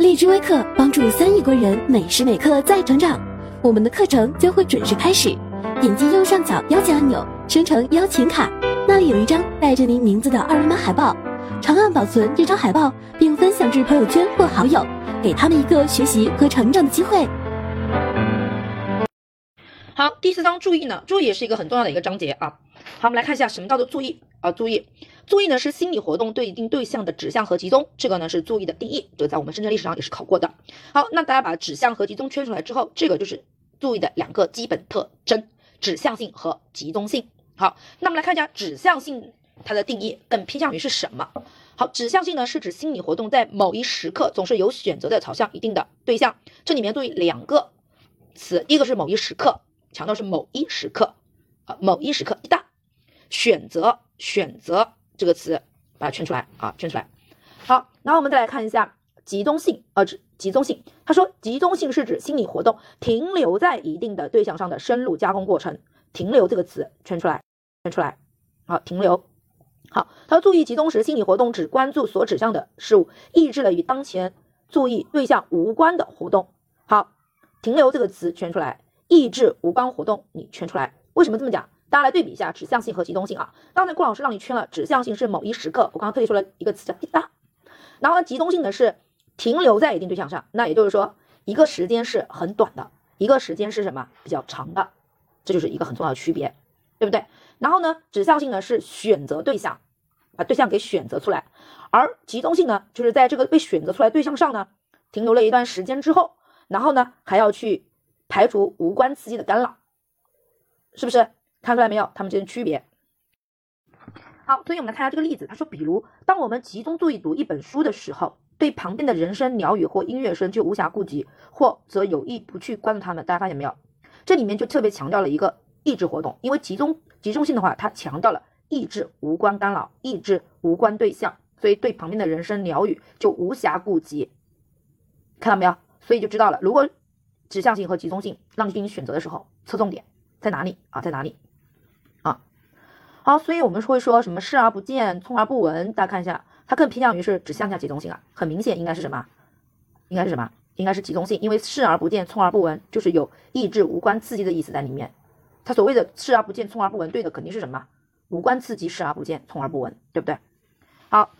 荔枝微课帮助三亿国人每时每刻在成长。我们的课程将会准时开始。点击右上角邀请按钮，生成邀请卡，那里有一张带着您名字的二维码海报。长按保存这张海报，并分享至朋友圈或好友，给他们一个学习和成长的机会。好，第四章注意呢，注意也是一个很重要的一个章节啊。好，我们来看一下什么叫做注意啊？注意，注意呢是心理活动对一定对象的指向和集中，这个呢是注意的定义，这个在我们深圳历史上也是考过的。好，那大家把指向和集中圈出来之后，这个就是注意的两个基本特征：指向性和集中性。好，那么来看一下指向性它的定义，更偏向于是什么？好，指向性呢是指心理活动在某一时刻总是有选择的朝向一定的对象，这里面注意两个词，第一个是某一时刻。强调是某一时刻，啊，某一时刻，一旦选择选择这个词，把它圈出来啊，圈出来。好，然后我们再来看一下集中性，呃，指集中性。他说，集中性是指心理活动停留在一定的对象上的深入加工过程。停留这个词圈出来，圈出来。好，停留。好，他说，注意集中时，心理活动只关注所指向的事物，抑制了与当前注意对象无关的活动。好，停留这个词圈出来。抑制无关活动，你圈出来。为什么这么讲？大家来对比一下指向性和集中性啊。刚才顾老师让你圈了，指向性是某一时刻，我刚刚特意说了一个词叫滴答。然后呢，集中性呢是停留在一定对象上，那也就是说一个时间是很短的，一个时间是什么比较长的，这就是一个很重要的区别，对不对？然后呢，指向性呢是选择对象，把对象给选择出来，而集中性呢就是在这个被选择出来对象上呢停留了一段时间之后，然后呢还要去。排除无关刺激的干扰，是不是看出来没有？它们之间区别。好，所以我们来看一下这个例子。他说，比如当我们集中注意读一本书的时候，对旁边的人声、鸟语或音乐声就无暇顾及，或则有意不去关注他们。大家发现没有？这里面就特别强调了一个抑制活动，因为集中集中性的话，它强调了抑制无关干扰，抑制无关对象，所以对旁边的人声、鸟语就无暇顾及。看到没有？所以就知道了，如果。指向性和集中性，让你进行选择的时候，侧重点在哪里啊？在哪里？好，所以我们会说什么视而不见，充而不闻。大家看一下，它更偏向于是指向下集中性啊。很明显，应该是什么？应该是什么？应该是集中性，因为视而不见，充而不闻，就是有抑制无关刺激的意思在里面。它所谓的视而不见，充而不闻，对的肯定是什么？无关刺激，视而不见，充而不闻，对不对？好。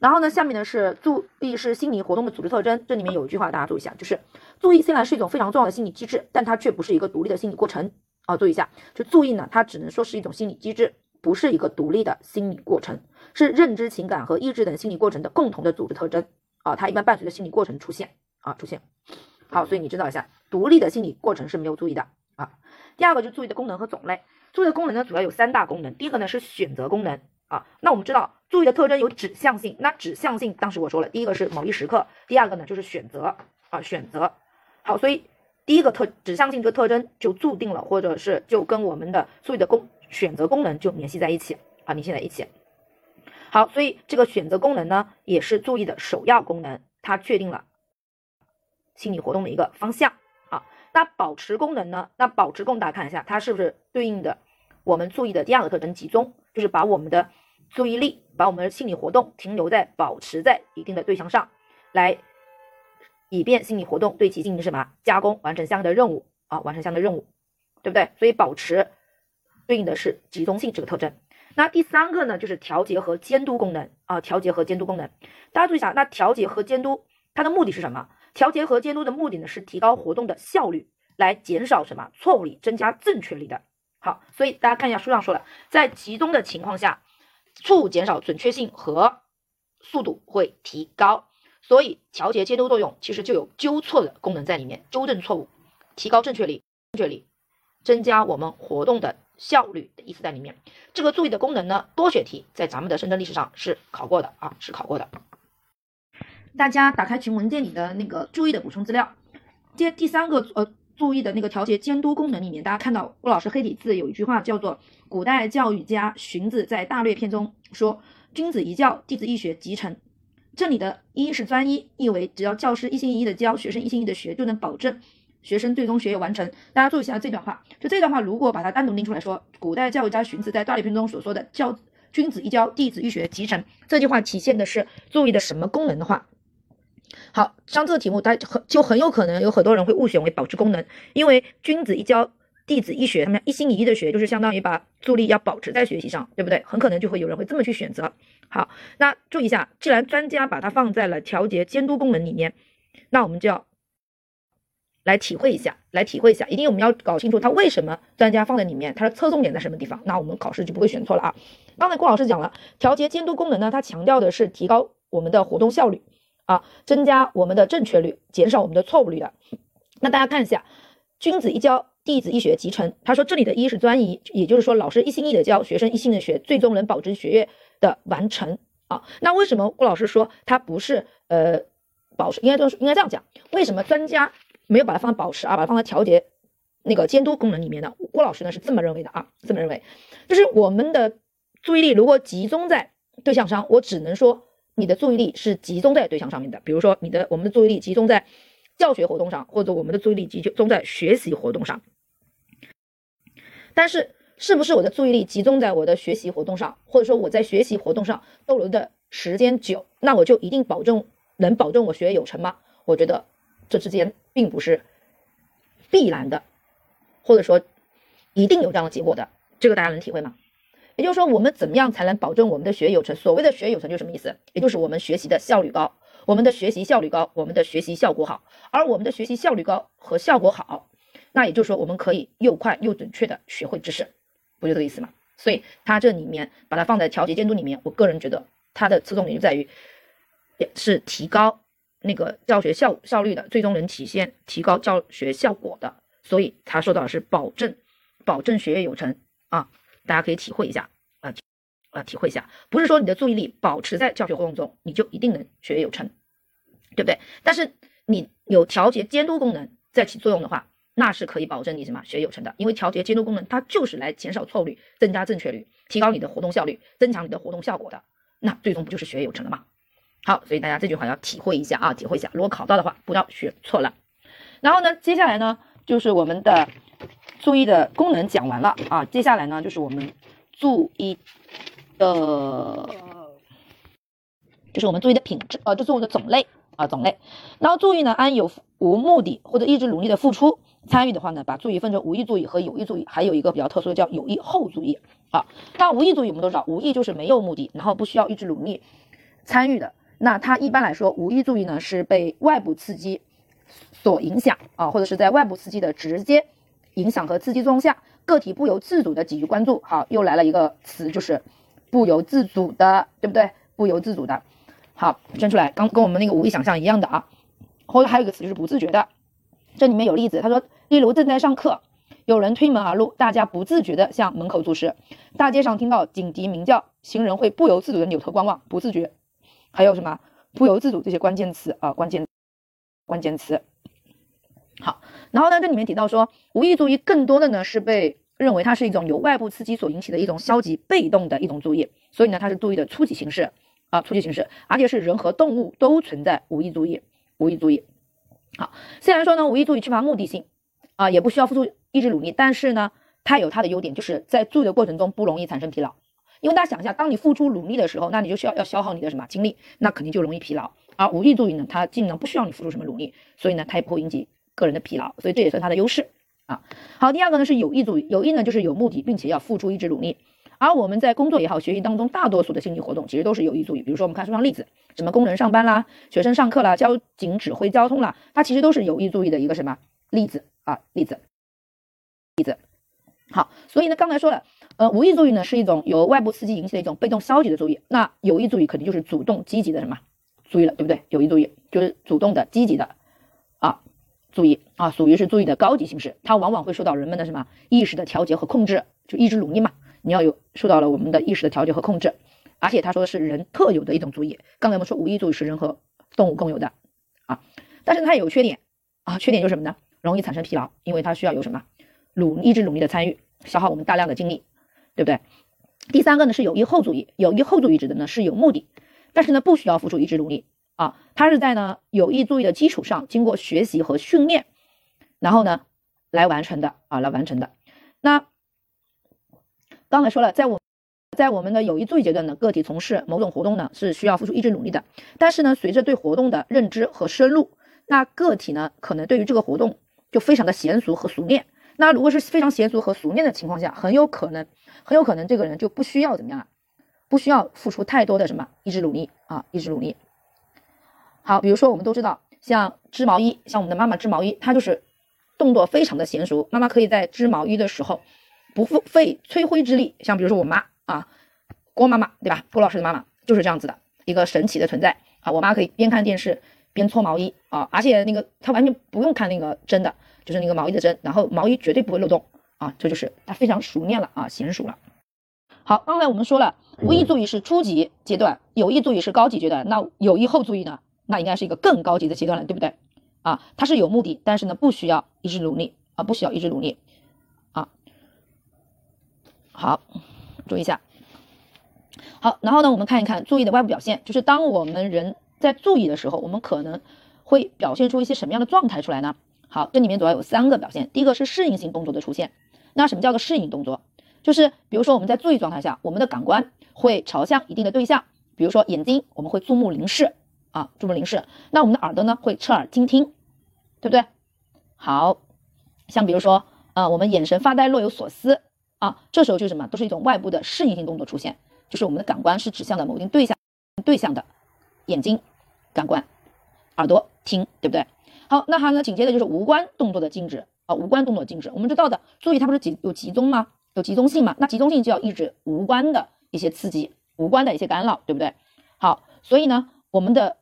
然后呢，下面呢是注意是心理活动的组织特征。这里面有一句话，大家注意一下，就是注意虽然是一种非常重要的心理机制，但它却不是一个独立的心理过程啊。注意一下，就注意呢，它只能说是一种心理机制，不是一个独立的心理过程，是认知、情感和意志等心理过程的共同的组织特征啊。它一般伴随着心理过程出现啊，出现。好，所以你知道一下，独立的心理过程是没有注意的啊。第二个就注意的功能和种类，注意的功能呢主要有三大功能，第一个呢是选择功能。啊，那我们知道注意的特征有指向性，那指向性当时我说了，第一个是某一时刻，第二个呢就是选择啊选择。好，所以第一个特指向性这个特征就注定了，或者是就跟我们的注意的功选择功能就联系在一起啊，联系在一起。好，所以这个选择功能呢也是注意的首要功能，它确定了心理活动的一个方向啊。那保持功能呢？那保持功大家看一下，它是不是对应的我们注意的第二个特征集中？就是把我们的注意力，把我们的心理活动停留在、保持在一定的对象上，来以便心理活动对其进行什么加工，完成相应的任务啊，完成相应的任务，对不对？所以保持对应的是集中性这个特征。那第三个呢，就是调节和监督功能啊，调节和监督功能。大家注意一下，那调节和监督它的目的是什么？调节和监督的目的呢，是提高活动的效率，来减少什么错误率，增加正确率的。好，所以大家看一下书上说了，在集中的情况下，错误减少，准确性和速度会提高。所以调节监督作用其实就有纠错的功能在里面，纠正错误，提高正确率，正确率，增加我们活动的效率的意思在里面。这个注意的功能呢，多选题在咱们的深圳历史上是考过的啊，是考过的。大家打开群文件里的那个注意的补充资料，接第三个呃。注意的那个调节监督功能里面，大家看到郭老师黑体字有一句话叫做“古代教育家荀子在大略篇中说，君子一教，弟子一学，即成。”这里的一是专一，意为只要教师一心一意的教，学生一心一意的学，就能保证学生最终学业完成。大家注意一下这段话，就这段话如果把它单独拎出来说，古代教育家荀子在大略篇中所说的“教君子一教，弟子一学，即成”这句话体现的是注意的什么功能的话？好，像这个题目，它很就很有可能有很多人会误选为保持功能，因为君子一教，弟子一学，他们一心一意的学，就是相当于把注意力要保持在学习上，对不对？很可能就会有人会这么去选择。好，那注意一下，既然专家把它放在了调节监督功能里面，那我们就要来体会一下，来体会一下，一定我们要搞清楚它为什么专家放在里面，它的侧重点在什么地方，那我们考试就不会选错了啊。刚才郭老师讲了，调节监督功能呢，它强调的是提高我们的活动效率。啊，增加我们的正确率，减少我们的错误率的。那大家看一下，君子一教，弟子一学，即成。他说这里的一是专一，也就是说老师一心一意的教，学生一心的学，最终能保证学业的完成啊。那为什么郭老师说他不是呃保持？应该都是应该这样讲。为什么专家没有把它放在保持啊，把它放在调节那个监督功能里面呢？郭老师呢是这么认为的啊，这么认为，就是我们的注意力如果集中在对象上，我只能说。你的注意力是集中在对象上面的，比如说你的我们的注意力集中在教学活动上，或者我们的注意力集中在学习活动上。但是，是不是我的注意力集中在我的学习活动上，或者说我在学习活动上逗留的时间久，那我就一定保证能保证我学业有成吗？我觉得这之间并不是必然的，或者说一定有这样的结果的，这个大家能体会吗？也就是说，我们怎么样才能保证我们的学业有成？所谓的学业有成就是什么意思？也就是我们学习的效率高，我们的学习效率高，我们的学习效果好。而我们的学习效率高和效果好，那也就是说，我们可以又快又准确的学会知识，不就这个意思吗？所以它这里面把它放在调节监督里面，我个人觉得它的侧重点就在于，也是提高那个教学效效率的，最终能体现提高教学效果的。所以它说到的是保证保证学业有成啊。大家可以体会一下啊，啊，体会一下，不是说你的注意力保持在教学活动中，你就一定能学业有成，对不对？但是你有调节监督功能在起作用的话，那是可以保证你什么学有成的，因为调节监督功能它就是来减少错误率、增加正确率、提高你的活动效率、增强你的活动效果的，那最终不就是学有成了吗？好，所以大家这句话要体会一下啊，体会一下，如果考到的话，不要选错了。然后呢，接下来呢，就是我们的。注意的功能讲完了啊，接下来呢就是我们注意的，就是我们注意的品质啊，就是我们的种类啊种类。然后注意呢，按有无目的或者一直努力的付出参与的话呢，把注意分成无意注意和有意注意，还有一个比较特殊的叫有意后注意啊。那无意注意我们都知道，无意就是没有目的，然后不需要一直努力参与的。那它一般来说，无意注意呢是被外部刺激所影响啊，或者是在外部刺激的直接。影响和刺激作用下，个体不由自主的给予关注。好，又来了一个词，就是不由自主的，对不对？不由自主的。好，圈出来，刚跟我们那个无意想象一样的啊。后来还有一个词就是不自觉的。这里面有例子，他说，例如正在上课，有人推门而入，大家不自觉的向门口注视。大街上听到警笛鸣叫，行人会不由自主的扭头观望，不自觉。还有什么不由自主这些关键词啊？关键关键词。好，然后呢，这里面提到说，无意注意更多的呢是被认为它是一种由外部刺激所引起的一种消极被动的一种注意，所以呢，它是注意的初级形式啊，初级形式，而且是人和动物都存在无意注意，无意注意。好，虽然说呢，无意注意缺乏目的性啊，也不需要付出意志努力，但是呢，它有它的优点，就是在注意的过程中不容易产生疲劳，因为大家想一下，当你付出努力的时候，那你就需要要消耗你的什么精力，那肯定就容易疲劳，而无意注意呢，它尽量不需要你付出什么努力，所以呢，它也不会引起。个人的疲劳，所以这也算它的优势啊。好，第二个呢是有意注意，有意呢就是有目的，并且要付出一直努力。而我们在工作也好，学习当中，大多数的心理活动其实都是有意注意。比如说我们看书上例子，什么工人上班啦，学生上课啦，交警指挥交通啦，它其实都是有意注意的一个什么例子啊？例子，例子。好，所以呢，刚才说了，呃，无意注意呢是一种由外部刺激引起的一种被动消极的注意，那有意注意肯定就是主动积极的什么注意了，对不对？有意注意就是主动的积极的啊。注意啊，属于是注意的高级形式，它往往会受到人们的什么意识的调节和控制，就意志努力嘛，你要有受到了我们的意识的调节和控制，而且他说的是人特有的一种注意。刚才我们说无意注意是人和动物共有的啊，但是它也有缺点啊，缺点就是什么呢？容易产生疲劳，因为它需要有什么努意志努力的参与，消耗我们大量的精力，对不对？第三个呢是有意后注意，有意后注意指的呢是有目的，但是呢不需要付出意志努力。啊，它是在呢有意注意的基础上，经过学习和训练，然后呢来完成的啊，来完成的。那刚才说了，在我在我们的有意注意阶段呢，个体从事某种活动呢是需要付出意志努力的。但是呢，随着对活动的认知和深入，那个体呢可能对于这个活动就非常的娴熟和熟练。那如果是非常娴熟和熟练的情况下，很有可能，很有可能这个人就不需要怎么样啊？不需要付出太多的什么意志努力啊，意志努力。好，比如说我们都知道，像织毛衣，像我们的妈妈织毛衣，她就是动作非常的娴熟。妈妈可以在织毛衣的时候不费费吹灰之力。像比如说我妈啊，郭妈妈对吧？郭老师的妈妈就是这样子的一个神奇的存在啊。我妈可以边看电视边搓毛衣啊，而且那个她完全不用看那个针的，就是那个毛衣的针，然后毛衣绝对不会漏洞啊。这就是她非常熟练了啊，娴熟了。好，刚才我们说了，无意注意是初级阶段，有意注意是高级阶段，那有意后注意呢？那应该是一个更高级的阶段了，对不对？啊，它是有目的，但是呢，不需要一直努力啊，不需要一直努力。好，注意一下。好，然后呢，我们看一看注意的外部表现，就是当我们人在注意的时候，我们可能会表现出一些什么样的状态出来呢？好，这里面主要有三个表现，第一个是适应性动作的出现。那什么叫做适应动作？就是比如说我们在注意状态下，我们的感官会朝向一定的对象，比如说眼睛，我们会注目凝视。啊，注目凝视。那我们的耳朵呢，会侧耳倾听，对不对？好，像比如说，呃，我们眼神发呆，若有所思啊，这时候就是什么？都是一种外部的适应性动作出现，就是我们的感官是指向的某一定对象，对象的眼睛感官，耳朵听，对不对？好，那还呢，紧接着就是无关动作的静止啊，无关动作静止。我们知道的，注意它不是集有集中吗？有集中性嘛？那集中性就要抑制无关的一些刺激，无关的一些干扰，对不对？好，所以呢，我们的。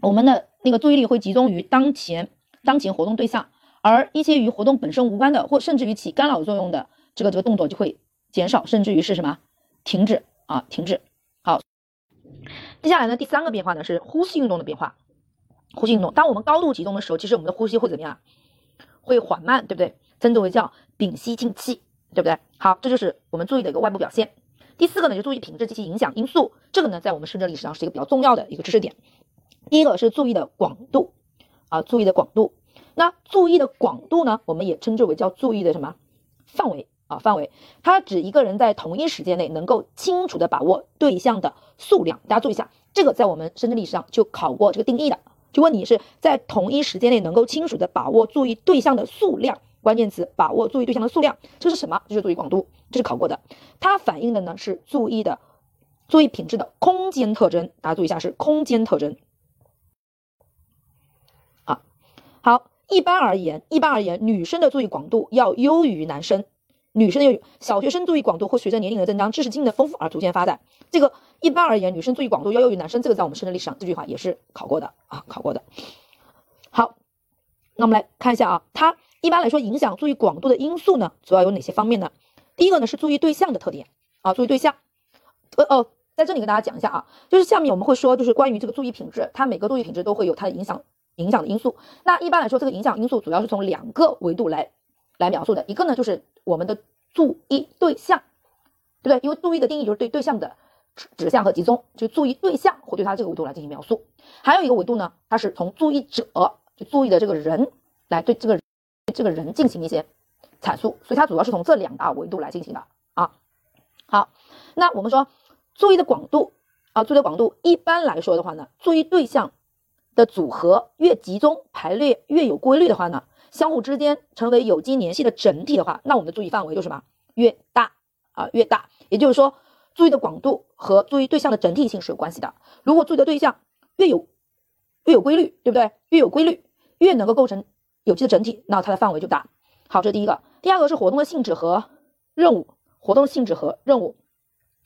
我们的那个注意力会集中于当前当前活动对象，而一些与活动本身无关的，或甚至于起干扰作用的这个这个动作就会减少，甚至于是什么停止啊停止。好，接下来呢第三个变化呢是呼吸运动的变化。呼吸运动，当我们高度集中的时候，其实我们的呼吸会怎么样？会缓慢，对不对？称之为叫屏息静气，对不对？好，这就是我们注意的一个外部表现。第四个呢就注意品质及其影响因素，这个呢在我们深圳历史上是一个比较重要的一个知识点。第一个是注意的广度啊，注意的广度。那注意的广度呢，我们也称之为叫注意的什么范围啊？范围，它指一个人在同一时间内能够清楚的把握对象的数量。大家注意一下，这个在我们深圳历史上就考过这个定义的，就问你是在同一时间内能够清楚的把握注意对象的数量。关键词把握注意对象的数量，这是什么？这是注意广度，这是考过的。它反映的呢是注意的注意品质的空间特征。大家注意一下，是空间特征。啊好，一般而言，一般而言，女生的注意广度要优于男生。女生的小学生注意广度会随着年龄的增长、知识经验的丰富而逐渐发展。这个一般而言，女生注意广度要优于男生，这个在我们深圳历史上这句话也是考过的啊，考过的。好，那我们来看一下啊，它一般来说影响注意广度的因素呢，主要有哪些方面呢？第一个呢是注意对象的特点啊，注意对象。呃哦，在这里跟大家讲一下啊，就是下面我们会说，就是关于这个注意品质，它每个注意品质都会有它的影响。影响的因素，那一般来说，这个影响因素主要是从两个维度来来描述的。一个呢，就是我们的注意对象，对不对？因为注意的定义就是对对象的指向和集中，就注意对象会对它这个维度来进行描述。还有一个维度呢，它是从注意者，就注意的这个人来对这个这个人进行一些阐述。所以它主要是从这两大维度来进行的啊。好，那我们说注意的广度啊，注意的广度一般来说的话呢，注意对象。的组合越集中，排列越有规律的话呢，相互之间成为有机联系的整体的话，那我们的注意范围就什么越大啊越大。也就是说，注意的广度和注意对象的整体性是有关系的。如果注意的对象越有越有规律，对不对？越有规律，越能够构成有机的整体，那它的范围就大。好，这是第一个。第二个是活动的性质和任务，活动性质和任务。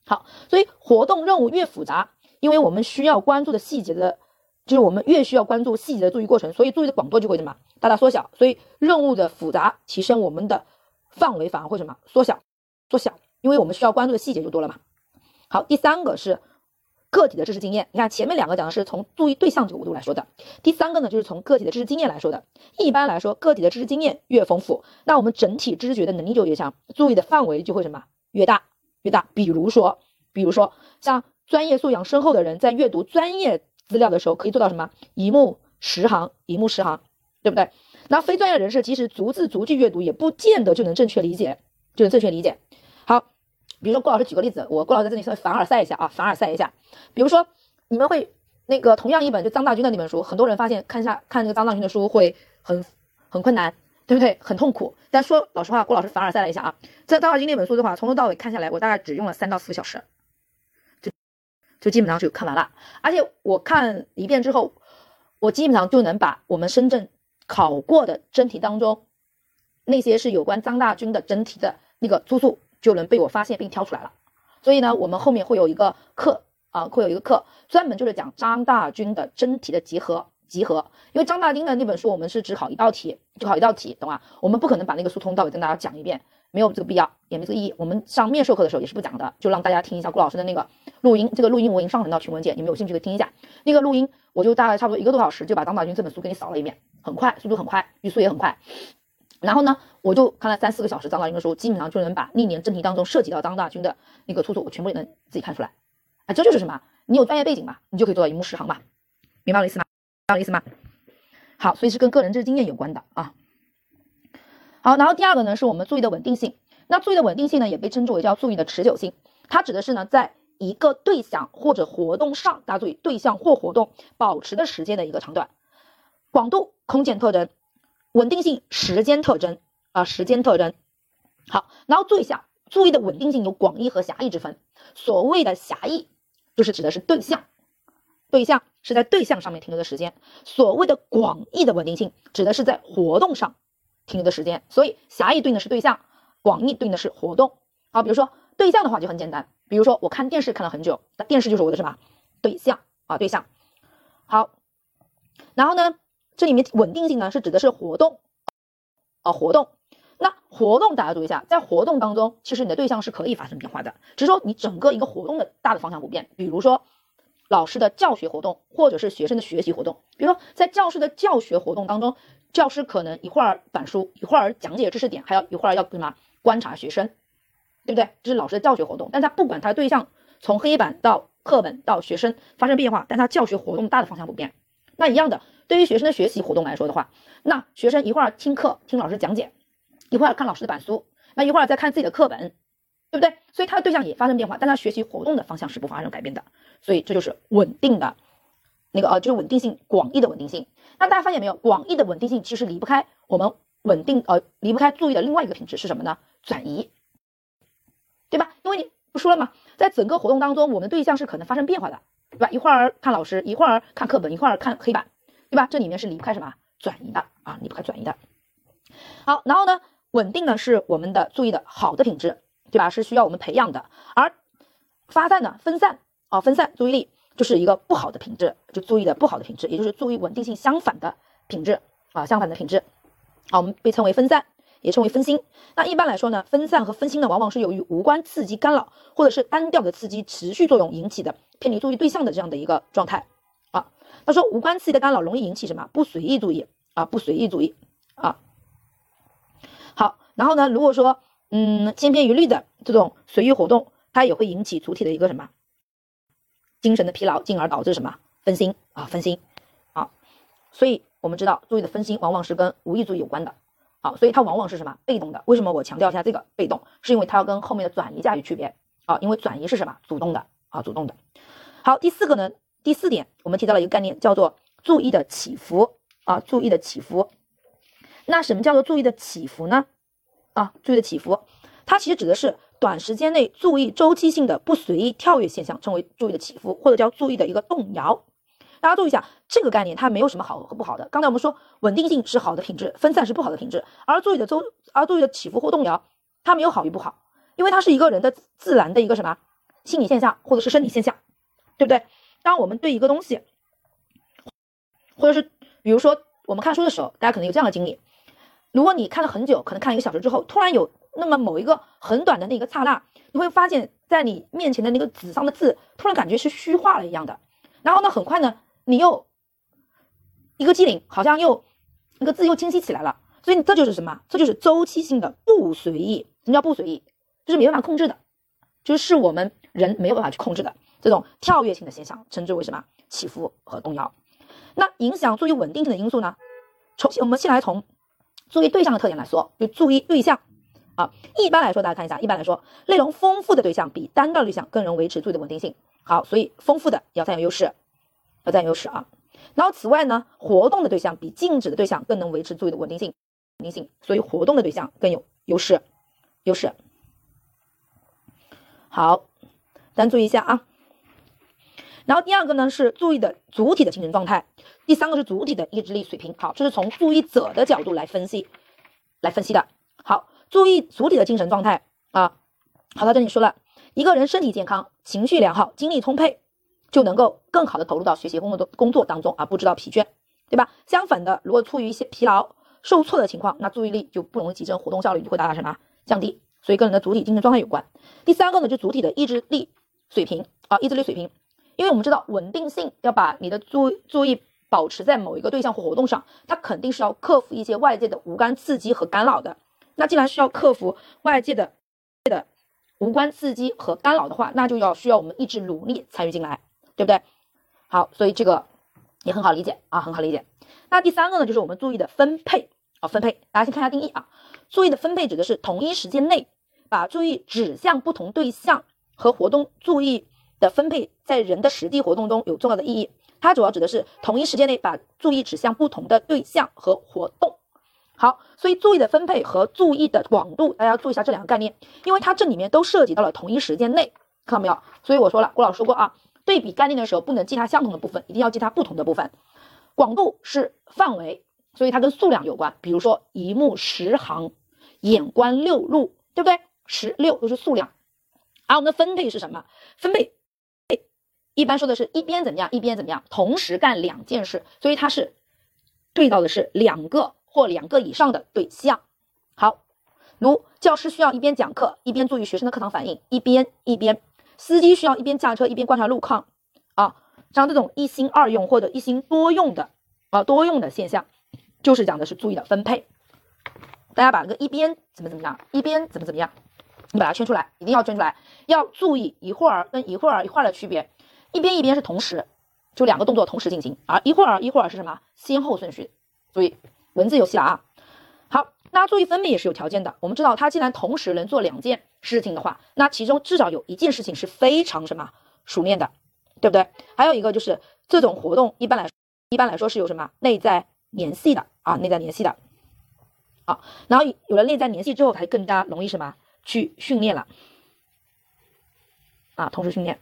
好，所以活动任务越复杂，因为我们需要关注的细节的。就是我们越需要关注细节的注意过程，所以注意的广度就会什么大大缩小，所以任务的复杂提升，我们的范围反而会什么缩小缩小，因为我们需要关注的细节就多了嘛。好，第三个是个体的知识经验，你看前面两个讲的是从注意对象这个维度来说的，第三个呢就是从个体的知识经验来说的。一般来说，个体的知识经验越丰富，那我们整体知觉的能力就越强，注意的范围就会什么越大越大。比如说，比如说像专业素养深厚的人在阅读专业。资料的时候可以做到什么？一目十行，一目十行，对不对？那非专业人士其实逐字逐句阅读也不见得就能正确理解，就能正确理解。好，比如说郭老师举个例子，我郭老师在这里稍微凡尔赛一下啊，凡尔赛一下。比如说你们会那个同样一本就张大军的那本书，很多人发现看下看这个张大军的书会很很困难，对不对？很痛苦。但说老实话，郭老师凡尔赛了一下啊，这张大军那本书的话，从头到尾看下来，我大概只用了三到四个小时，就就基本上就看完了。而且我看一遍之后，我基本上就能把我们深圳考过的真题当中。那些是有关张大军的真题的那个粗素就能被我发现并挑出来了，所以呢，我们后面会有一个课啊，会有一个课专门就是讲张大军的真题的集合集合，因为张大军的那本书我们是只考一道题，就考一道题，懂吗？我们不可能把那个书从头到尾跟大家讲一遍，没有这个必要，也没这个意义。我们上面授课的时候也是不讲的，就让大家听一下顾老师的那个录音，这个录音我已经上传到群文件，你们有兴趣可以听一下。那个录音我就大概差不多一个多小时就把张大军这本书给你扫了一遍，很快，速度很快，语速也很快。然后呢，我就看了三四个小时张大军的书，基本上就能把历年真题当中涉及到张大军的那个出处，我全部也能自己看出来。啊，这就是什么？你有专业背景嘛，你就可以做到一目十行嘛，明白我的意思吗？明白我的意思吗？好，所以是跟个人知识经验有关的啊。好，然后第二个呢，是我们注意的稳定性。那注意的稳定性呢，也被称之为叫注意的持久性。它指的是呢，在一个对象或者活动上，大家注意对象或活动保持的时间的一个长短、广度、空间特征。稳定性时间特征啊，时间特征好，然后注意一下，注意的稳定性有广义和狭义之分。所谓的狭义，就是指的是对象，对象是在对象上面停留的时间；所谓的广义的稳定性，指的是在活动上停留的时间。所以狭义对应的是对象，广义对应的是活动。好，比如说对象的话就很简单，比如说我看电视看了很久，那电视就是我的什么对象啊？对象。好，然后呢？这里面稳定性呢，是指的是活动，啊活动，那活动大家注意一下，在活动当中，其实你的对象是可以发生变化的，只是说你整个一个活动的大的方向不变。比如说老师的教学活动，或者是学生的学习活动。比如说在教师的教学活动当中，教师可能一会儿板书，一会儿讲解知识点，还要一会儿要什么观察学生，对不对？这是老师的教学活动，但他不管他的对象从黑板到课本到学生发生变化，但他教学活动大的方向不变。那一样的。对于学生的学习活动来说的话，那学生一会儿听课听老师讲解，一会儿看老师的板书，那一会儿再看自己的课本，对不对？所以他的对象也发生变化，但他学习活动的方向是不发生改变的。所以这就是稳定的，那个呃，就是稳定性广义的稳定性。那大家发现没有？广义的稳定性其实离不开我们稳定呃，离不开注意的另外一个品质是什么呢？转移，对吧？因为你不说了吗？在整个活动当中，我们对象是可能发生变化的，对吧？一会儿看老师，一会儿看课本，一会儿看黑板。对吧？这里面是离不开什么转移的啊？离不开转移的。好，然后呢，稳定呢是我们的注意的好的品质，对吧？是需要我们培养的。而发散呢，分散啊，分散注意力就是一个不好的品质，就注意的不好的品质，也就是注意稳定性相反的品质啊，相反的品质。好，我们被称为分散，也称为分心。那一般来说呢，分散和分心呢，往往是由于无关刺激干扰或者是单调的刺激持续作用引起的偏离注意对象的这样的一个状态啊。他说，无关刺激的干扰容易引起什么？不随意注意啊，不随意注意啊。好，然后呢，如果说，嗯，千篇一律的这种随意活动，它也会引起主体的一个什么精神的疲劳，进而导致什么分心啊，分心啊。所以我们知道，注意的分心往往是跟无意注意有关的啊，所以它往往是什么被动的？为什么我强调一下这个被动？是因为它要跟后面的转移加以区别啊，因为转移是什么主动的啊，主动的。好，第四个呢？第四点，我们提到了一个概念，叫做注意的起伏啊，注意的起伏。那什么叫做注意的起伏呢？啊，注意的起伏，它其实指的是短时间内注意周期性的不随意跳跃现象，称为注意的起伏，或者叫注意的一个动摇。大家注意一下这个概念，它没有什么好和不好的。刚才我们说稳定性是好的品质，分散是不好的品质，而注意的周，而注意的起伏或动摇，它没有好与不好，因为它是一个人的自然的一个什么心理现象或者是生理现象，对不对？当我们对一个东西，或者是比如说我们看书的时候，大家可能有这样的经历：如果你看了很久，可能看了一个小时之后，突然有那么某一个很短的那个刹那，你会发现在你面前的那个纸上的字，突然感觉是虚化了一样的。然后呢，很快呢，你又一个机灵，好像又那个字又清晰起来了。所以这就是什么？这就是周期性的不随意。什么叫不随意？就是没办法控制的，就是我们人没有办法去控制的。这种跳跃性的现象称之为什么？起伏和动摇。那影响注意稳定性的因素呢？从我们先来从注意对象的特点来说，就注意对象啊。一般来说，大家看一下，一般来说，内容丰富的对象比单个对象更能维持注意的稳定性。好，所以丰富的要占有优势，要占有优势啊。然后此外呢，活动的对象比静止的对象更能维持注意的稳定性，稳定性，所以活动的对象更有优势，优势。好，大家注意一下啊。然后第二个呢是注意的主体的精神状态，第三个是主体的意志力水平。好，这是从注意者的角度来分析，来分析的。好，注意主体的精神状态啊。好，到这里说了一个人身体健康、情绪良好、精力充沛，就能够更好的投入到学习工作的工作当中啊，不知道疲倦，对吧？相反的，如果处于一些疲劳、受挫的情况，那注意力就不容易集中，活动效率就会大大什么降低。所以跟人的主体精神状态有关。第三个呢，就主体的意志力水平啊，意志力水平。因为我们知道稳定性要把你的注注意保持在某一个对象或活动上，它肯定是要克服一些外界的无关刺激和干扰的。那既然需要克服外界的的无关刺激和干扰的话，那就要需要我们意志努力参与进来，对不对？好，所以这个也很好理解啊，很好理解。那第三个呢，就是我们注意的分配啊，分配。大家先看一下定义啊，注意的分配指的是同一时间内把注意指向不同对象和活动注意。的分配在人的实际活动中有重要的意义，它主要指的是同一时间内把注意指向不同的对象和活动。好，所以注意的分配和注意的广度，大家要注意一下这两个概念，因为它这里面都涉及到了同一时间内，看到没有？所以我说了，郭老师说过啊，对比概念的时候不能记它相同的部分，一定要记它不同的部分。广度是范围，所以它跟数量有关，比如说一目十行，眼观六路，对不对？十六都是数量，而我们的分配是什么？分配。一般说的是一边怎么样，一边怎么样，同时干两件事，所以它是对到的是两个或两个以上的对象。好，如教师需要一边讲课一边注意学生的课堂反应，一边一边；司机需要一边驾车一边观察路况。啊，像这种一心二用或者一心多用的啊多用的现象，就是讲的是注意的分配。大家把那个一边怎么怎么样，一边怎么怎么样，你把它圈出来，一定要圈出来，要注意一会儿跟一会儿一会儿的区别。一边一边是同时，就两个动作同时进行，而一会儿一会儿是什么先后顺序？注意文字游戏了啊！好，那注意分配也是有条件的。我们知道，它既然同时能做两件事情的话，那其中至少有一件事情是非常什么熟练的，对不对？还有一个就是这种活动一般来一般来说是有什么内在联系的啊？内在联系的好，然后有了内在联系之后，才更加容易什么去训练了啊？同时训练。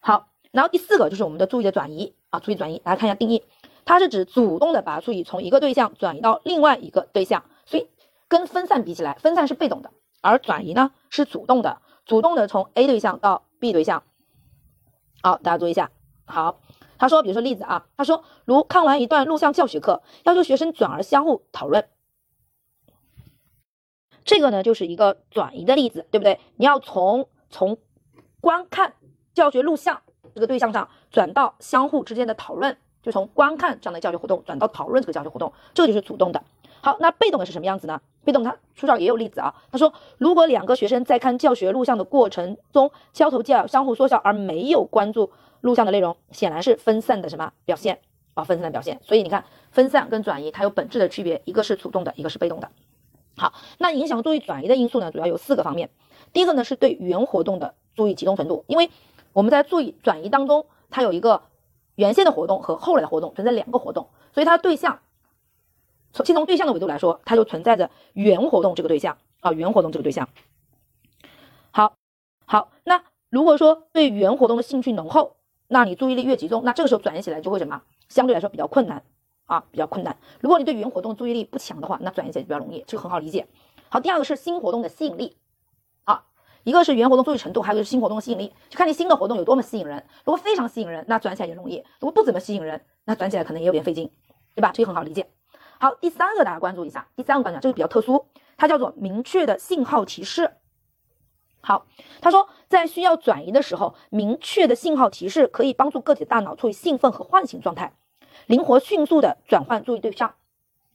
好，然后第四个就是我们的注意的转移啊，注意转移，大家看一下定义，它是指主动的把注意从一个对象转移到另外一个对象，所以跟分散比起来，分散是被动的，而转移呢是主动的，主动的从 A 对象到 B 对象。好，大家注意一下。好，他说，比如说例子啊，他说，如看完一段录像教学课，要求学生转而相互讨论，这个呢就是一个转移的例子，对不对？你要从从观看。教学录像这个对象上转到相互之间的讨论，就从观看这样的教学活动转到讨论这个教学活动，这个就是主动的。好，那被动的是什么样子呢？被动，他书上也有例子啊。他说，如果两个学生在看教学录像的过程中交头接耳、相互说笑，而没有关注录像的内容，显然是分散的什么表现啊？分散的表现。所以你看，分散跟转移它有本质的区别，一个是主动的，一个是被动的。好，那影响注意转移的因素呢，主要有四个方面。第一个呢是对原活动的注意集中程度，因为我们在注意转移当中，它有一个原先的活动和后来的活动存在两个活动，所以它的对象从先从对象的维度来说，它就存在着原活动这个对象啊，原活动这个对象。好，好，那如果说对原活动的兴趣浓厚，那你注意力越集中，那这个时候转移起来就会什么？相对来说比较困难啊，比较困难。如果你对原活动注意力不强的话，那转移起来就比较容易，这个很好理解。好，第二个是新活动的吸引力。一个是原活动注意程度，还有一个是新活动的吸引力，就看你新的活动有多么吸引人。如果非常吸引人，那转起来也容易；如果不怎么吸引人，那转起来可能也有点费劲，对吧？这个很好理解。好，第三个大家关注一下，第三个关注这个比较特殊，它叫做明确的信号提示。好，他说在需要转移的时候，明确的信号提示可以帮助个体的大脑处于兴奋和唤醒状态，灵活迅速的转换注意对象。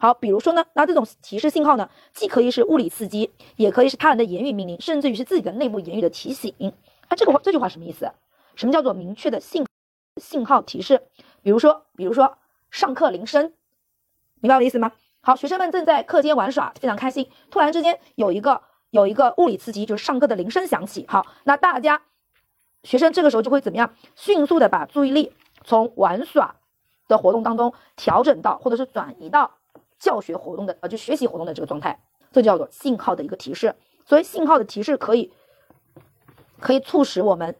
好，比如说呢，那这种提示信号呢，既可以是物理刺激，也可以是他人的言语命令，甚至于是自己的内部言语的提醒。那这个话，这句话什么意思？什么叫做明确的信信号提示？比如说，比如说上课铃声，明白我的意思吗？好，学生们正在课间玩耍，非常开心。突然之间有一个有一个物理刺激，就是上课的铃声响起。好，那大家学生这个时候就会怎么样？迅速的把注意力从玩耍的活动当中调整到，或者是转移到教学活动的呃，就学习活动的这个状态。这叫做信号的一个提示。所以信号的提示可以可以促使我们，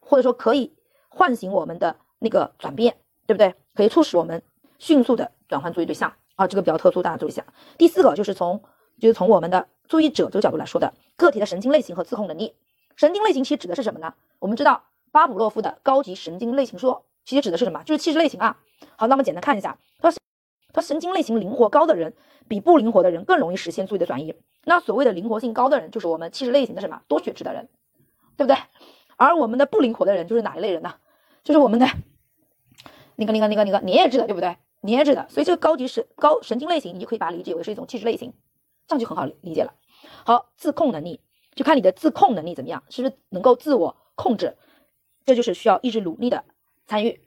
或者说可以唤醒我们的那个转变，对不对？可以促使我们迅速的转换注意对象啊，这个比较特殊，大家注意一下。第四个就是从就是从我们的注意者这个角度来说的，个体的神经类型和自控能力。神经类型其实指的是什么呢？我们知道巴甫洛夫的高级神经类型说，其实指的是什么？就是气质类型啊。好，那我们简单看一下，他他神经类型灵活高的人，比不灵活的人更容易实现注意的转移。那所谓的灵活性高的人，就是我们气质类型的什么多血质的人，对不对？而我们的不灵活的人，就是哪一类人呢？就是我们的那个、那个、那个、那个粘液质的，对不对？粘液质的。所以这个高级神高神经类型，你就可以把它理解为是一种气质类型，这样就很好理解了。好，自控能力就看你的自控能力怎么样，是不是能够自我控制？这就是需要意志努力的参与。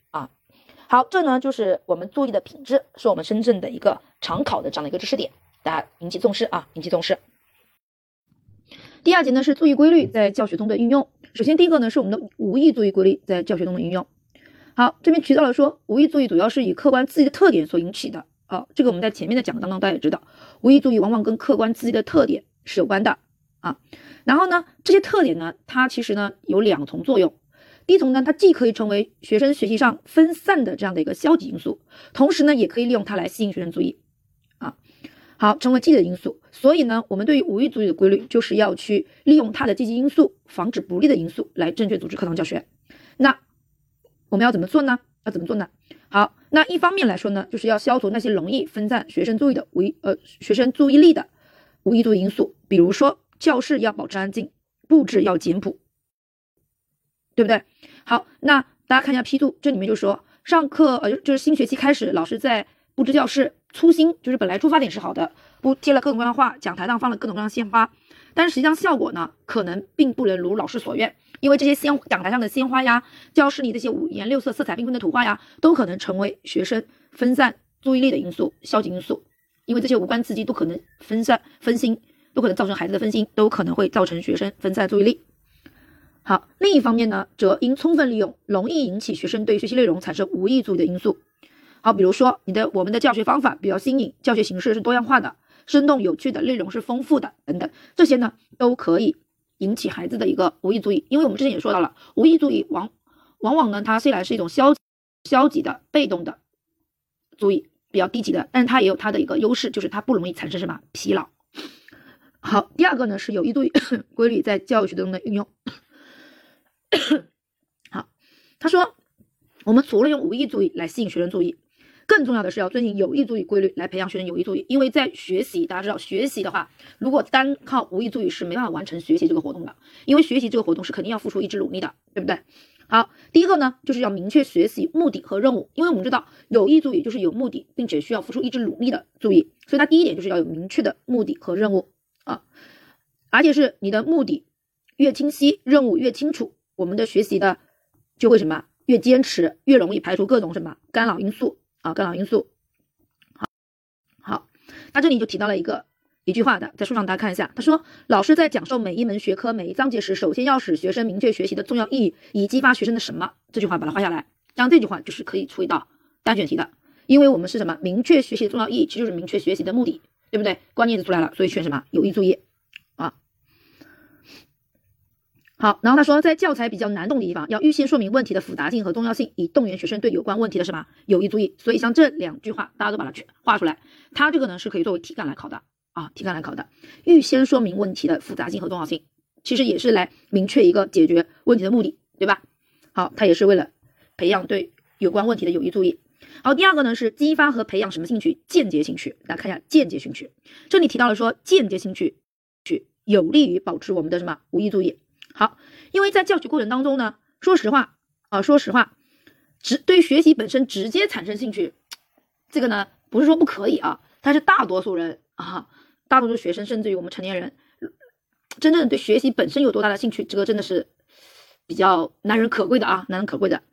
好，这呢就是我们注意的品质，是我们深圳的一个常考的这样的一个知识点。大家引起重视啊，引起重视。第二节呢是注意规律在教学中的运用。首先第一个呢是我们的无意注意规律在教学中的运用。好，这边提到了说无意注意主要是以客观刺激的特点所引起的。啊，这个我们在前面的讲当中大家也知道，无意注意往往跟客观刺激的特点是有关的啊。然后呢，这些特点呢，它其实呢有两重作用。第一重呢，它既可以成为学生学习上分散的这样的一个消极因素，同时呢，也可以利用它来吸引学生注意。啊好，成为积极的因素。所以呢，我们对于无意注意的规律，就是要去利用它的积极因素，防止不利的因素，来正确组织课堂教学。那我们要怎么做呢？要怎么做呢？好，那一方面来说呢，就是要消除那些容易分散学生注意的无意呃学生注意力的无意度因素，比如说教室要保持安静，布置要简朴，对不对？好，那大家看一下批注，这里面就说上课呃就是新学期开始，老师在布置教室。初心就是本来出发点是好的，不贴了各种各样的画，讲台上放了各种各样的鲜花，但是实际上效果呢，可能并不能如老师所愿，因为这些鲜讲台上的鲜花呀，教室里这些五颜六色、色彩缤纷的图画呀，都可能成为学生分散注意力的因素、消极因素，因为这些无关刺激都可能分散分心，都可能造成孩子的分心，都可能会造成学生分散注意力。好，另一方面呢，则应充分利用容易引起学生对学习内容产生无意注意的因素。好，比如说你的我们的教学方法比较新颖，教学形式是多样化的，生动有趣的内容是丰富的等等，这些呢都可以引起孩子的一个无意注意。因为我们之前也说到了，无意注意往往往呢，它虽然是一种消消极的、被动的注意，比较低级的，但是它也有它的一个优势，就是它不容易产生什么疲劳。好，第二个呢是有意注意规律在教学中的运用。好，他说我们除了用无意注意来吸引学生注意。更重要的是要遵循有意注意规律来培养学生有意注意，因为在学习，大家知道学习的话，如果单靠无意注意是没办法完成学习这个活动的，因为学习这个活动是肯定要付出意志努力的，对不对？好，第一个呢，就是要明确学习目的和任务，因为我们知道有意注意就是有目的，并且需要付出意志努力的注意，所以它第一点就是要有明确的目的和任务啊，而且是你的目的越清晰，任务越清楚，我们的学习的就会什么越坚持，越容易排除各种什么干扰因素。啊，干扰因素。好，好，那这里就提到了一个一句话的，在书上大家看一下，他说，老师在讲授每一门学科每一章节时，首先要使学生明确学习的重要意义，以激发学生的什么？这句话把它画下来，这样这句话就是可以出一道单选题的，因为我们是什么？明确学习的重要意义，其实就是明确学习的目的，对不对？关键词出来了，所以选什么？有意注意。好，然后他说，在教材比较难懂的地方，要预先说明问题的复杂性和重要性，以动员学生对有关问题的什么有意注意。所以像这两句话，大家都把它全画出来。它这个呢是可以作为题干来考的啊，题干来考的。预先说明问题的复杂性和重要性，其实也是来明确一个解决问题的目的，对吧？好，它也是为了培养对有关问题的有意注意。好，第二个呢是激发和培养什么兴趣？间接兴趣。来看一下间接兴趣，这里提到了说间接兴趣去有利于保持我们的什么无意注意。好，因为在教学过程当中呢，说实话啊，说实话，直对学习本身直接产生兴趣，这个呢不是说不可以啊，但是大多数人啊，大多数学生甚至于我们成年人，真正对学习本身有多大的兴趣，这个真的是比较难能可贵的啊，难能可贵的。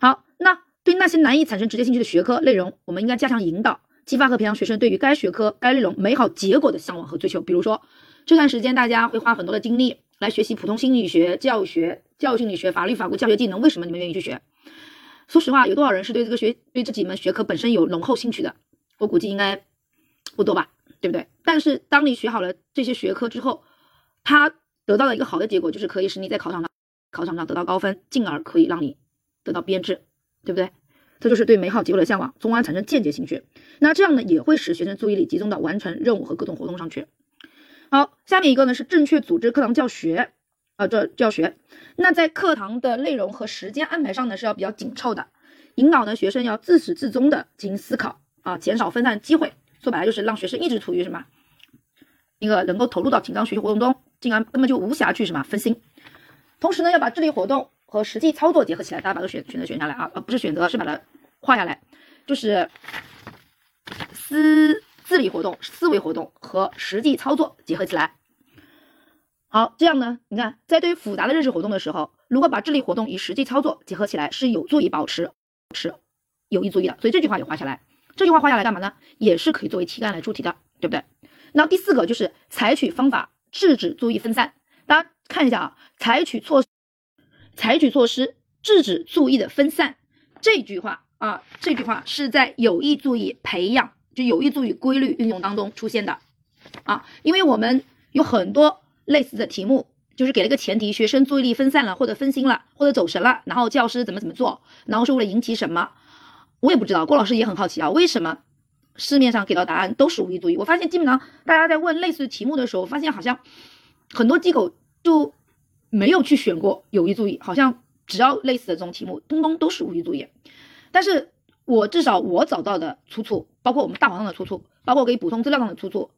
好，那对那些难以产生直接兴趣的学科内容，我们应该加强引导，激发和培养学生对于该学科、该内容美好结果的向往和追求。比如说，这段时间大家会花很多的精力来学习普通心理学、教育学、教育心理学、法律法规、教学技能，为什么你们愿意去学？说实话，有多少人是对这个学、对这几门学科本身有浓厚兴趣的？我估计应该不多吧，对不对？但是当你学好了这些学科之后，他得到的一个好的结果就是可以使你在考场上、考场上得到高分，进而可以让你得到编制，对不对？这就是对美好结果的向往，从而产生间接兴趣。那这样呢，也会使学生注意力集中到完成任务和各种活动上去。好，下面一个呢是正确组织课堂教学啊，这教学。那在课堂的内容和时间安排上呢，是要比较紧凑的，引导呢学生要自始至终的进行思考啊，减少分散机会。说白了就是让学生一直处于什么一个能够投入到紧张学习活动中，进而根本就无暇去什么分心。同时呢，要把智力活动和实际操作结合起来，大家把它选选择选下来啊，而不是选择是把它。画下来，就是思自理活动、思维活动和实际操作结合起来。好，这样呢，你看，在对于复杂的认识活动的时候，如果把智力活动与实际操作结合起来，是有助于保持持有意注意的。所以这句话也画下来。这句话画下来干嘛呢？也是可以作为题干来出题的，对不对？那第四个就是采取方法制止注意分散。大家看一下啊，采取措采取措施制止注意的分散。这句话。啊，这句话是在有意注意培养，就有意注意规律运用当中出现的啊，因为我们有很多类似的题目，就是给了个前提，学生注意力分散了，或者分心了，或者走神了，然后教师怎么怎么做，然后是为了引起什么，我也不知道，郭老师也很好奇啊，为什么市面上给到答案都是无意注意？我发现基本上大家在问类似题目的时候，发现好像很多机构就没有去选过有意注意，好像只要类似的这种题目，通通都是无意注意。但是我至少我找到的出处，包括我们大黄上的出处，包括给补充资料上的出处，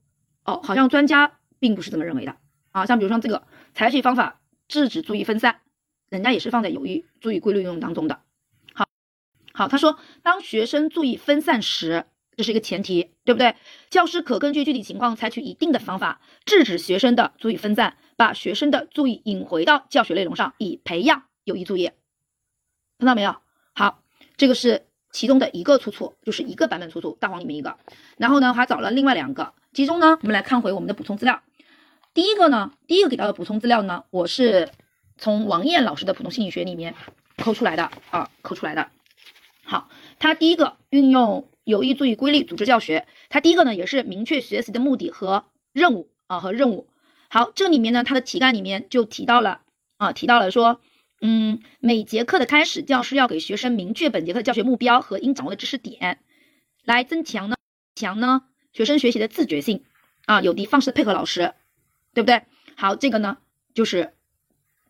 哦，好像专家并不是这么认为的啊。像比如说这个采取方法制止注意分散，人家也是放在有意注意规律运用当中的。好，好，他说当学生注意分散时，这是一个前提，对不对？教师可根据具体情况采取一定的方法制止学生的注意分散，把学生的注意引回到教学内容上，以培养有意注意。看到没有？好。这个是其中的一个出处，就是一个版本出处，大黄里面一个。然后呢，还找了另外两个。其中呢，我们来看回我们的补充资料。第一个呢，第一个给到的补充资料呢，我是从王燕老师的普通心理学里面抠出来的啊，抠出来的。好，他第一个运用有意注意规律组织教学，他第一个呢也是明确学习的目的和任务啊和任务。好，这里面呢，他的题干里面就提到了啊，提到了说。嗯，每节课的开始，教师要给学生明确本节课的教学目标和应掌握的知识点，来增强呢强呢学生学习的自觉性啊，有的放矢的配合老师，对不对？好，这个呢就是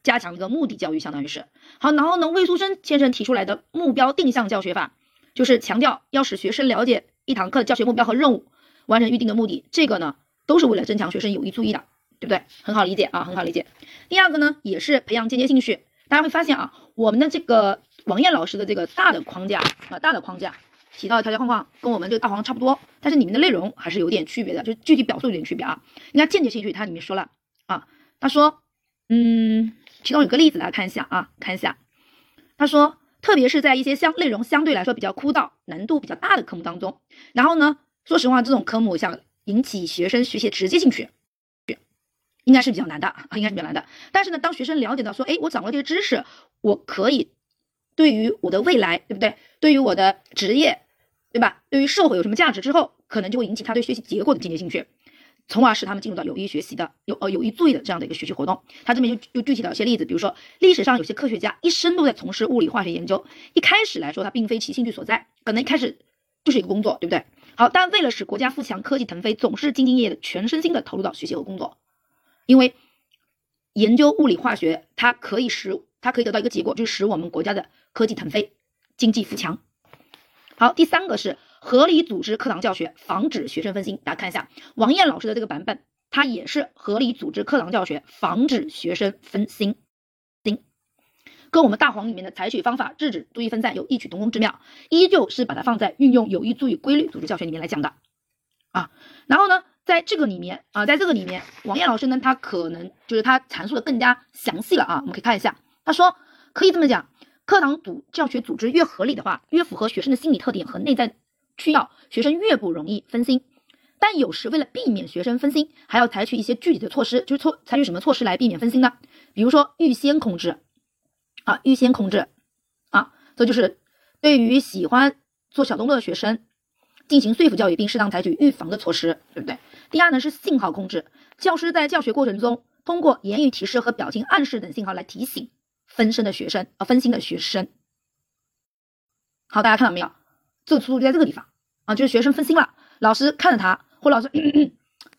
加强一个目的教育，相当于是好。然后呢，魏书生先生提出来的目标定向教学法，就是强调要使学生了解一堂课的教学目标和任务，完成预定的目的，这个呢都是为了增强学生有意注意的，对不对？很好理解啊，很好理解。第二个呢，也是培养间接兴趣。大家会发现啊，我们的这个王艳老师的这个大的框架啊，大的框架提到的条条框框跟我们这个大黄差不多，但是里面的内容还是有点区别的，就具体表述有点区别啊。你看间接兴趣，它里面说了啊，他说，嗯，其中有个例子，大家看一下啊，看一下，他说，特别是在一些相内容相对来说比较枯燥、难度比较大的科目当中，然后呢，说实话，这种科目想引起学生学习直接兴趣。应该是比较难的，应该是比较难的。但是呢，当学生了解到说，哎，我掌握这些知识，我可以对于我的未来，对不对？对于我的职业，对吧？对于社会有什么价值之后，可能就会引起他对学习结果的间接兴趣，从而使他们进入到有意学习的、有呃有意注意的这样的一个学习活动。他这边就就具体到一些例子，比如说历史上有些科学家一生都在从事物理化学研究，一开始来说他并非其兴趣所在，可能一开始就是一个工作，对不对？好，但为了使国家富强、科技腾飞，总是兢兢业业的、全身心的投入到学习和工作。因为研究物理化学，它可以使它可以得到一个结果，就是使我们国家的科技腾飞，经济富强。好，第三个是合理组织课堂教学，防止学生分心。大家看一下王艳老师的这个版本，它也是合理组织课堂教学，防止学生分心，心跟我们大黄里面的采取方法制止注意分散有异曲同工之妙，依旧是把它放在运用有意注意规律组织教学里面来讲的啊。然后呢？在这个里面啊，在这个里面，王艳老师呢，他可能就是他阐述的更加详细了啊。我们可以看一下，他说可以这么讲，课堂组教学组织越合理的话，越符合学生的心理特点和内在需要，学生越不容易分心。但有时为了避免学生分心，还要采取一些具体的措施，就是措采取什么措施来避免分心呢？比如说预先控制，啊，预先控制，啊，这就是对于喜欢做小动作的学生进行说服教育，并适当采取预防的措施，对不对？第二呢是信号控制，教师在教学过程中通过言语提示和表情暗示等信号来提醒分身的学生，啊，分心的学生。好，大家看到没有？这个出处就在这个地方啊，就是学生分心了，老师看着他，或老师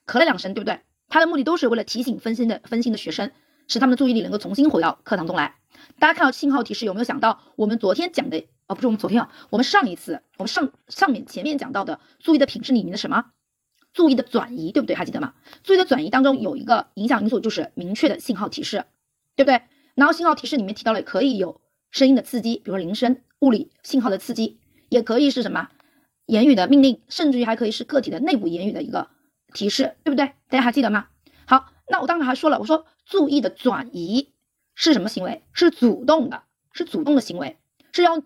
咳了两声，对不对？他的目的都是为了提醒分心的分心的学生，使他们的注意力能够重新回到课堂中来。大家看到信号提示有没有想到我们昨天讲的？哦，不是我们昨天啊，我们上一次我们上上面前面讲到的注意的品质里面的什么？注意的转移，对不对？还记得吗？注意的转移当中有一个影响因素就是明确的信号提示，对不对？然后信号提示里面提到了可以有声音的刺激，比如说铃声。物理信号的刺激也可以是什么言语的命令，甚至于还可以是个体的内部言语的一个提示，对不对？大家还记得吗？好，那我刚才还说了，我说注意的转移是什么行为？是主动的，是主动的行为，是要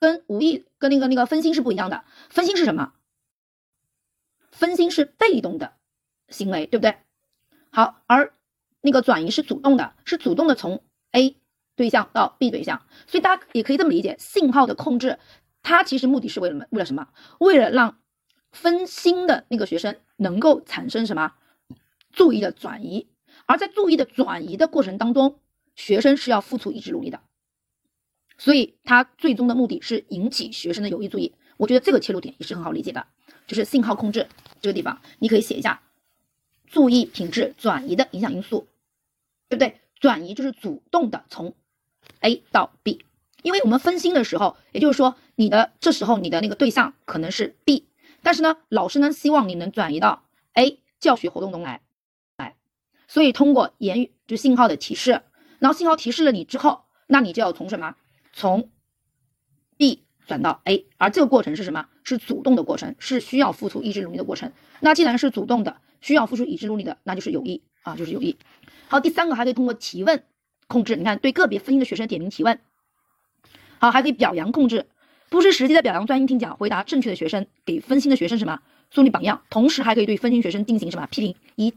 跟无意跟那个那个分心是不一样的。分心是什么？分心是被动的行为，对不对？好，而那个转移是主动的，是主动的从 A。对象到 B 对象，所以大家也可以这么理解，信号的控制，它其实目的是为了什么？为了什么？为了让分心的那个学生能够产生什么注意的转移，而在注意的转移的过程当中，学生是要付出意志努力的，所以它最终的目的是引起学生的有意注意。我觉得这个切入点也是很好理解的，就是信号控制这个地方，你可以写一下注意品质转移的影响因素，对不对？转移就是主动的从 A 到 B，因为我们分心的时候，也就是说，你的这时候你的那个对象可能是 B，但是呢，老师呢希望你能转移到 A 教学活动中来，来，所以通过言语就信号的提示，然后信号提示了你之后，那你就要从什么？从转到 A，而这个过程是什么？是主动的过程，是需要付出意志努力的过程。那既然是主动的，需要付出意志努力的，那就是有意啊，就是有意。好，第三个还可以通过提问。控制，你看对个别分心的学生点名提问，好，还可以表扬控制，不失时机的表扬专心听讲，回答正确的学生，给分心的学生什么树立榜样，同时还可以对分心学生进行什么批评，一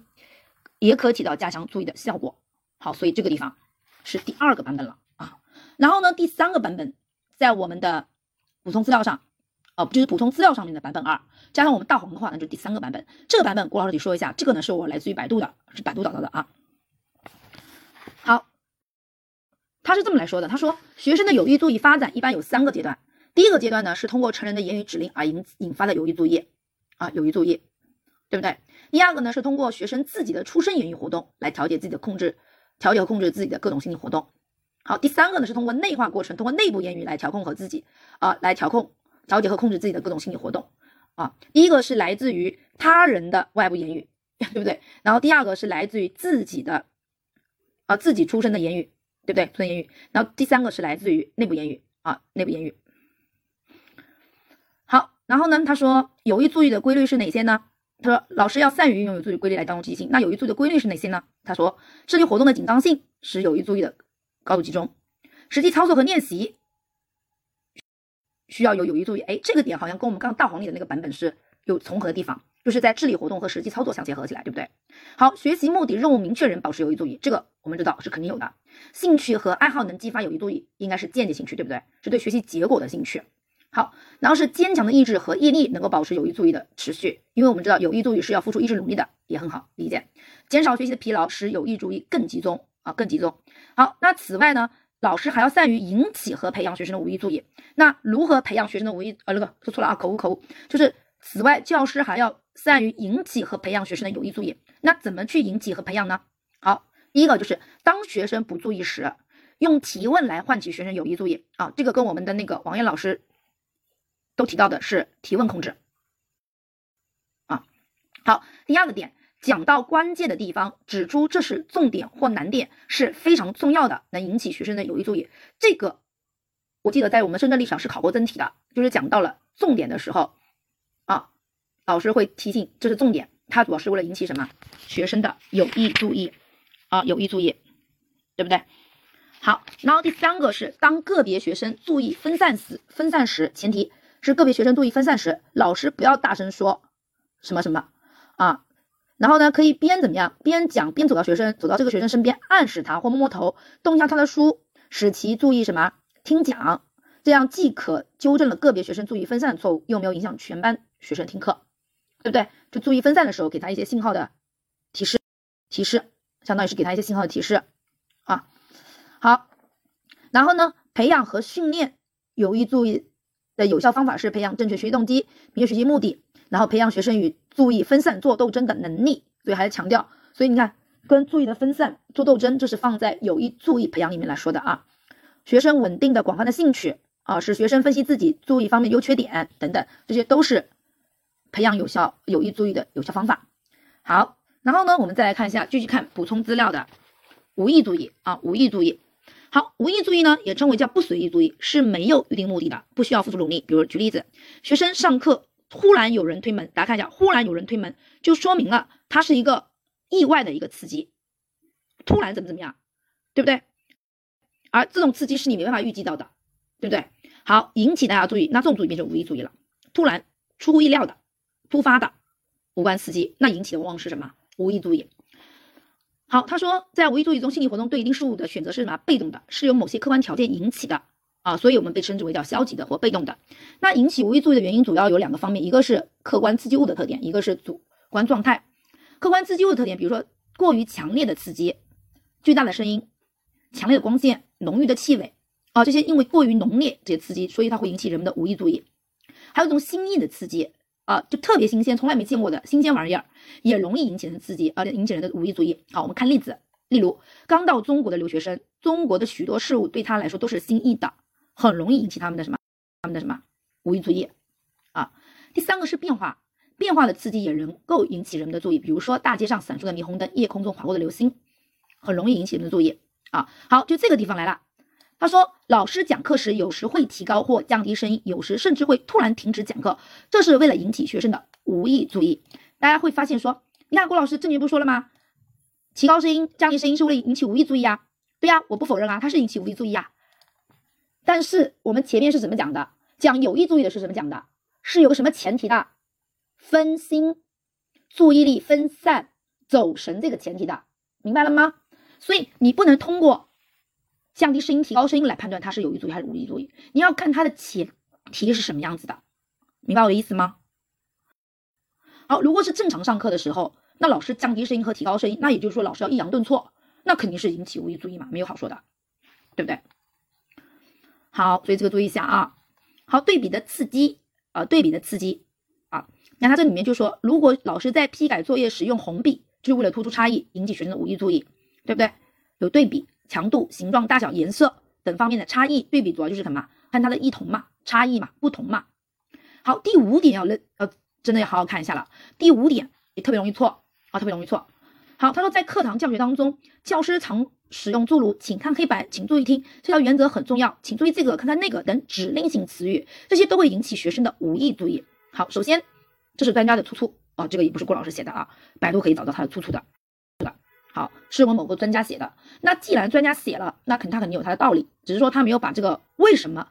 也可起到加强注意的效果。好，所以这个地方是第二个版本了啊。然后呢，第三个版本在我们的补充资料上，哦，就是补充资料上面的版本二，加上我们大黄的话，那就是第三个版本。这个版本郭老师得说一下，这个呢是我来自于百度的，是百度找到的啊。好。他是这么来说的，他说学生的有意注意发展一般有三个阶段，第一个阶段呢是通过成人的言语指令而引引发的有意注意，啊有意注意，对不对？第二个呢是通过学生自己的出生言语活动来调节自己的控制，调节控制自己的各种心理活动。好，第三个呢是通过内化过程，通过内部言语来调控和自己啊来调控、调节和控制自己的各种心理活动。啊，第一个是来自于他人的外部言语，对不对？然后第二个是来自于自己的啊自己出生的言语。对不对？出生言语，然后第三个是来自于内部言语啊，内部言语。好，然后呢，他说有意注意的规律是哪些呢？他说老师要善于运用有意注意规律来调动积极性。那有意注意的规律是哪些呢？他说智力活动的紧张性使有意注意的高度集中，实际操作和练习需要有有意注意。哎，这个点好像跟我们刚大黄里的那个版本是有重合的地方。就是在智力活动和实际操作相结合起来，对不对？好，学习目的、任务明确人保持有意注意，这个我们知道是肯定有的。兴趣和爱好能激发有意注意，应该是间接兴趣，对不对？是对学习结果的兴趣。好，然后是坚强的意志和毅力能够保持有意注意的持续，因为我们知道有意注意是要付出意志努力的，也很好理解。减少学习的疲劳，使有意注意更集中啊，更集中。好，那此外呢，老师还要善于引起和培养学生的无意注意。那如何培养学生的无意？呃，那个说错了啊，口误口误，就是此外，教师还要。善于引起和培养学生的有意注意，那怎么去引起和培养呢？好，第一个就是当学生不注意时，用提问来唤起学生有意注意啊。这个跟我们的那个王艳老师都提到的是提问控制啊。好，第二个点，讲到关键的地方，指出这是重点或难点是非常重要的，能引起学生的有意注意。这个我记得在我们深圳历史上是考过真题的，就是讲到了重点的时候啊。老师会提醒，这是重点，它主要是为了引起什么学生的有意注意啊，有意注意，对不对？好，然后第三个是当个别学生注意分散时，分散时前提是个别学生注意分散时，老师不要大声说什么什么啊，然后呢，可以边怎么样，边讲边走到学生，走到这个学生身边，暗示他或摸摸头，动一下他的书，使其注意什么听讲，这样既可纠正了个别学生注意分散的错误，又没有影响全班学生听课，对不对？就注意分散的时候，给他一些信号的提示，提示，相当于是给他一些信号的提示啊。好，然后呢，培养和训练有意注意的有效方法是培养正确学习动机、明确学习目的，然后培养学生与注意分散做斗争的能力。所以还是强调，所以你看，跟注意的分散做斗争，这是放在有意注意培养里面来说的啊。学生稳定的广泛的兴趣啊，使学生分析自己注意方面优缺点等等，这些都是培养有效有意注意的有效方法。好，然后呢，我们再来看一下，继续看补充资料的无意注意啊，无意注意。好，无意注意呢，也称为叫不随意注意，是没有预定目的的，不需要付出努力。比如举例子，学生上课忽然有人推门，大家看一下，忽然有人推门，就说明了它是一个意外的一个刺激，突然怎么怎么样，对不对？而这种刺激是你没办法预计到的，对不对？好，引起大家注意，那这种注意变成无意注意了，突然出乎意料的、突发的无关刺激，那引起的往往是什么？无意注意。好，他说，在无意注意中，心理活动对一定事物的选择是什么？被动的，是由某些客观条件引起的啊，所以我们被称之为叫消极的或被动的。那引起无意注意的原因主要有两个方面，一个是客观刺激物的特点，一个是主观状态。客观刺激物的特点，比如说过于强烈的刺激、巨大的声音、强烈的光线、浓郁的气味啊，这些因为过于浓烈这些刺激，所以它会引起人们的无意注意。还有一种新颖的刺激。啊，就特别新鲜，从来没见过的新鲜玩意儿，也容易引起人刺激，而且引起人的无意注意。好，我们看例子，例如刚到中国的留学生，中国的许多事物对他来说都是新意的，很容易引起他们的什么？他们的什么？无意注意。啊，第三个是变化，变化的刺激也能够引起人们的注意，比如说大街上闪烁的霓虹灯，夜空中划过的流星，很容易引起人们的注意。啊，好，就这个地方来了。他说，老师讲课时有时会提高或降低声音，有时甚至会突然停止讲课，这是为了引起学生的无意注意。大家会发现说，你看郭老师正面不说了吗？提高声音、降低声音是为了引起无意注意啊。对呀，我不否认啊，它是引起无意注意啊。但是我们前面是怎么讲的？讲有意注意的是怎么讲的？是有个什么前提的？分心、注意力分散、走神这个前提的，明白了吗？所以你不能通过。降低声音、提高声音来判断它是有意注意还是无意注意，你要看它的前提是什么样子的，明白我的意思吗？好，如果是正常上课的时候，那老师降低声音和提高声音，那也就是说老师要抑扬顿挫，那肯定是引起无意注意嘛，没有好说的，对不对？好，所以这个注意一下啊。好，对比的刺激啊，对比的刺激啊，那它这里面就说，如果老师在批改作业时用红笔，就是为了突出差异，引起学生的无意注意，对不对？有对比。强度、形状、大小、颜色等方面的差异对比，主要就是什么？看它的异同嘛，差异嘛，不同嘛。好，第五点要认，呃，真的要好好看一下了。第五点也特别容易错啊，特别容易错。好，他说在课堂教学当中，教师常使用诸如“请看黑板”“请注意听”这条原则很重要，“请注意这个，看看那个”等指令性词语，这些都会引起学生的无意注意。好，首先这是专家的出处啊，这个也不是郭老师写的啊，百度可以找到他的出处的。好，是我某个专家写的。那既然专家写了，那肯他肯定有他的道理，只是说他没有把这个为什么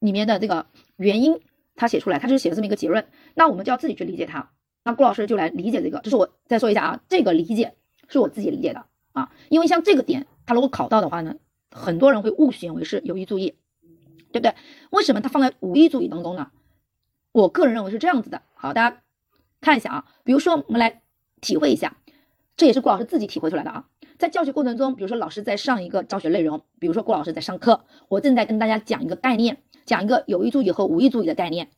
里面的这个原因他写出来，他就写了这么一个结论。那我们就要自己去理解它。那顾老师就来理解这个，这是我再说一下啊，这个理解是我自己理解的啊。因为像这个点，他如果考到的话呢，很多人会误选为是有意注意，对不对？为什么他放在无意注意当中呢？我个人认为是这样子的。好，大家看一下啊，比如说我们来体会一下。这也是顾老师自己体会出来的啊，在教学过程中，比如说老师在上一个教学内容，比如说顾老师在上课，我正在跟大家讲一个概念，讲一个有意注意和无意注意的概念，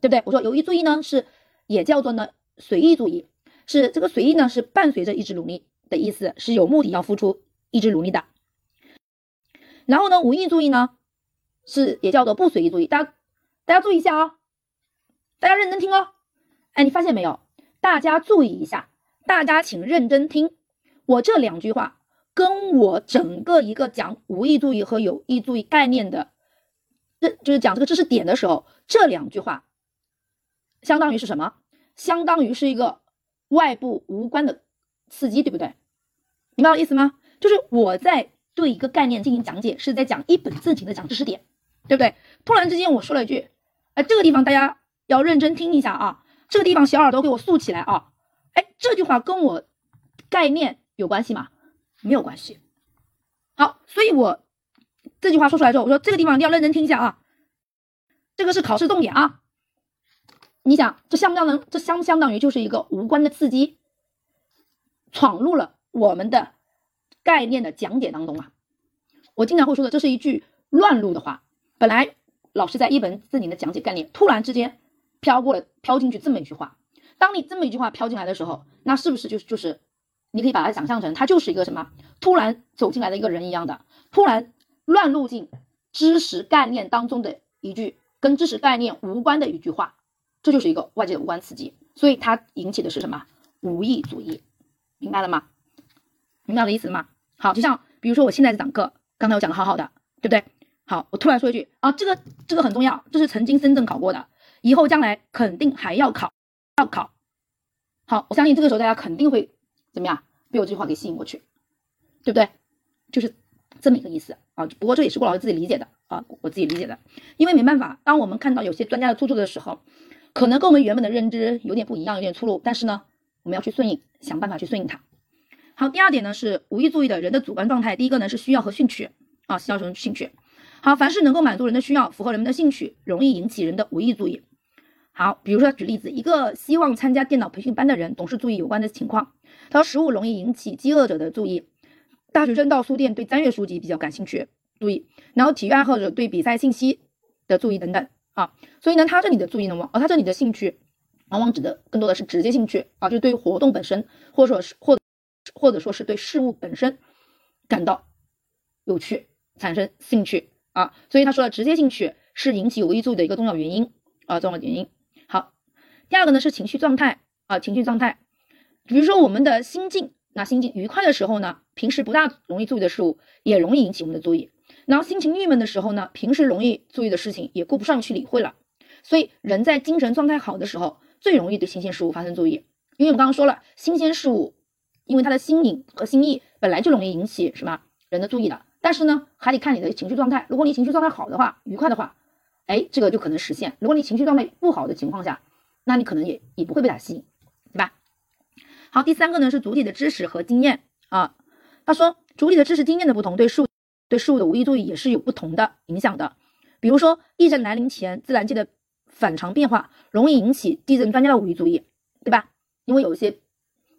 对不对？我说有意注意呢是也叫做呢随意注意，是这个随意呢是伴随着意志努力的意思，是有目的要付出意志努力的。然后呢无意注意呢是也叫做不随意注意，大家大家注意一下啊，大家认真听哦。哎，你发现没有？大家注意一下。大家请认真听，我这两句话跟我整个一个讲无意注意和有意注意概念的，认就是讲这个知识点的时候，这两句话相当于是什么？相当于是一个外部无关的刺激，对不对？明白我意思吗？就是我在对一个概念进行讲解，是在讲一本正经的讲知识点，对不对？突然之间我说了一句，哎，这个地方大家要认真听一下啊，这个地方小耳朵给我竖起来啊。哎，这句话跟我概念有关系吗？没有关系。好，所以我这句话说出来之后，我说这个地方一定要认真听一下啊，这个是考试重点啊。你想，这相不相当？这相不相当于就是一个无关的刺激，闯入了我们的概念的讲解当中啊。我经常会说的，这是一句乱入的话。本来老师在一本字里的讲解概念，突然之间飘过了，飘进去这么一句话。当你这么一句话飘进来的时候，那是不是就是就是，你可以把它想象成，它就是一个什么突然走进来的一个人一样的，突然乱入进知识概念当中的一句跟知识概念无关的一句话。这就是一个外界的无关刺激，所以它引起的是什么无意主义，明白了吗？明白我的意思了吗？好，就像比如说我现在这堂课，刚才我讲的好好的，对不对？好，我突然说一句啊，这个这个很重要，这是曾经深圳考过的，以后将来肯定还要考，要考。好，我相信这个时候大家肯定会怎么样被我这句话给吸引过去，对不对？就是这么一个意思啊。不过这也是郭老师自己理解的啊，我自己理解的，因为没办法，当我们看到有些专家的著作的时候。可能跟我们原本的认知有点不一样，有点出入，但是呢，我们要去顺应，想办法去顺应它。好，第二点呢是无意注意的人的主观状态。第一个呢是需要和兴趣啊，需要什么兴趣？好，凡是能够满足人的需要，符合人们的兴趣，容易引起人的无意注意。好，比如说举例子，一个希望参加电脑培训班的人，总是注意有关的情况。他说，食物容易引起饥饿者的注意。大学生到书店对专业书籍比较感兴趣，注意。然后体育爱好者对比赛信息的注意等等。啊，所以呢，他这里的注意呢，往，而他这里的兴趣，往往指的更多的是直接兴趣啊，就是对活动本身，或者说是或或者说是对事物本身感到有趣，产生兴趣啊。所以他说的直接兴趣是引起有意注意的一个重要原因啊，重要原因。好，第二个呢是情绪状态啊，情绪状态，比如说我们的心境，那心境愉快的时候呢，平时不大容易注意的事物，也容易引起我们的注意。然后心情郁闷的时候呢，平时容易注意的事情也顾不上去理会了。所以人在精神状态好的时候，最容易对新鲜事物发生注意。因为我们刚刚说了，新鲜事物，因为它的新颖和新意本来就容易引起什么人的注意的。但是呢，还得看你的情绪状态。如果你情绪状态好的话，愉快的话，哎，这个就可能实现。如果你情绪状态不好的情况下，那你可能也也不会被它吸引，对吧？好，第三个呢是主体的知识和经验啊。他说，主体的知识经验的不同，对事物。对事物的无意注意也是有不同的影响的，比如说地震来临前，自然界的反常变化容易引起地震专家的无意注意，对吧？因为有一些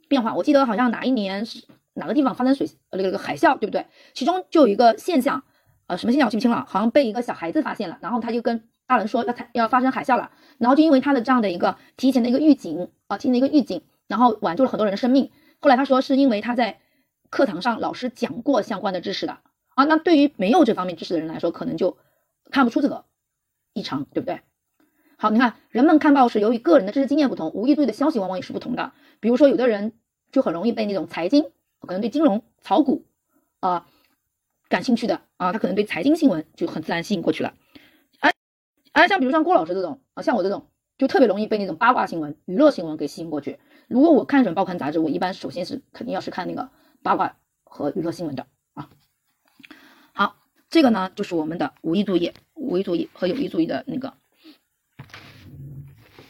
变化，我记得好像哪一年是哪个地方发生水呃那个海啸，对不对？其中就有一个现象，呃，什么现象我记不清了，好像被一个小孩子发现了，然后他就跟大人说要要发生海啸了，然后就因为他的这样的一个提前的一个预警啊，提前的一个预警，然后挽救了很多人的生命。后来他说是因为他在课堂上老师讲过相关的知识的。啊，那对于没有这方面知识的人来说，可能就看不出这个异常，对不对？好，你看，人们看报是由于个人的知识经验不同，无意注意的消息往往也是不同的。比如说，有的人就很容易被那种财经，可能对金融、炒股啊感兴趣的啊，他可能对财经新闻就很自然吸引过去了。而而像比如像郭老师这种啊，像我这种就特别容易被那种八卦新闻、娱乐新闻给吸引过去。如果我看什么报刊杂志，我一般首先是肯定要是看那个八卦和娱乐新闻的啊。好这个呢，就是我们的无意注意、无意注意和有意注意的那个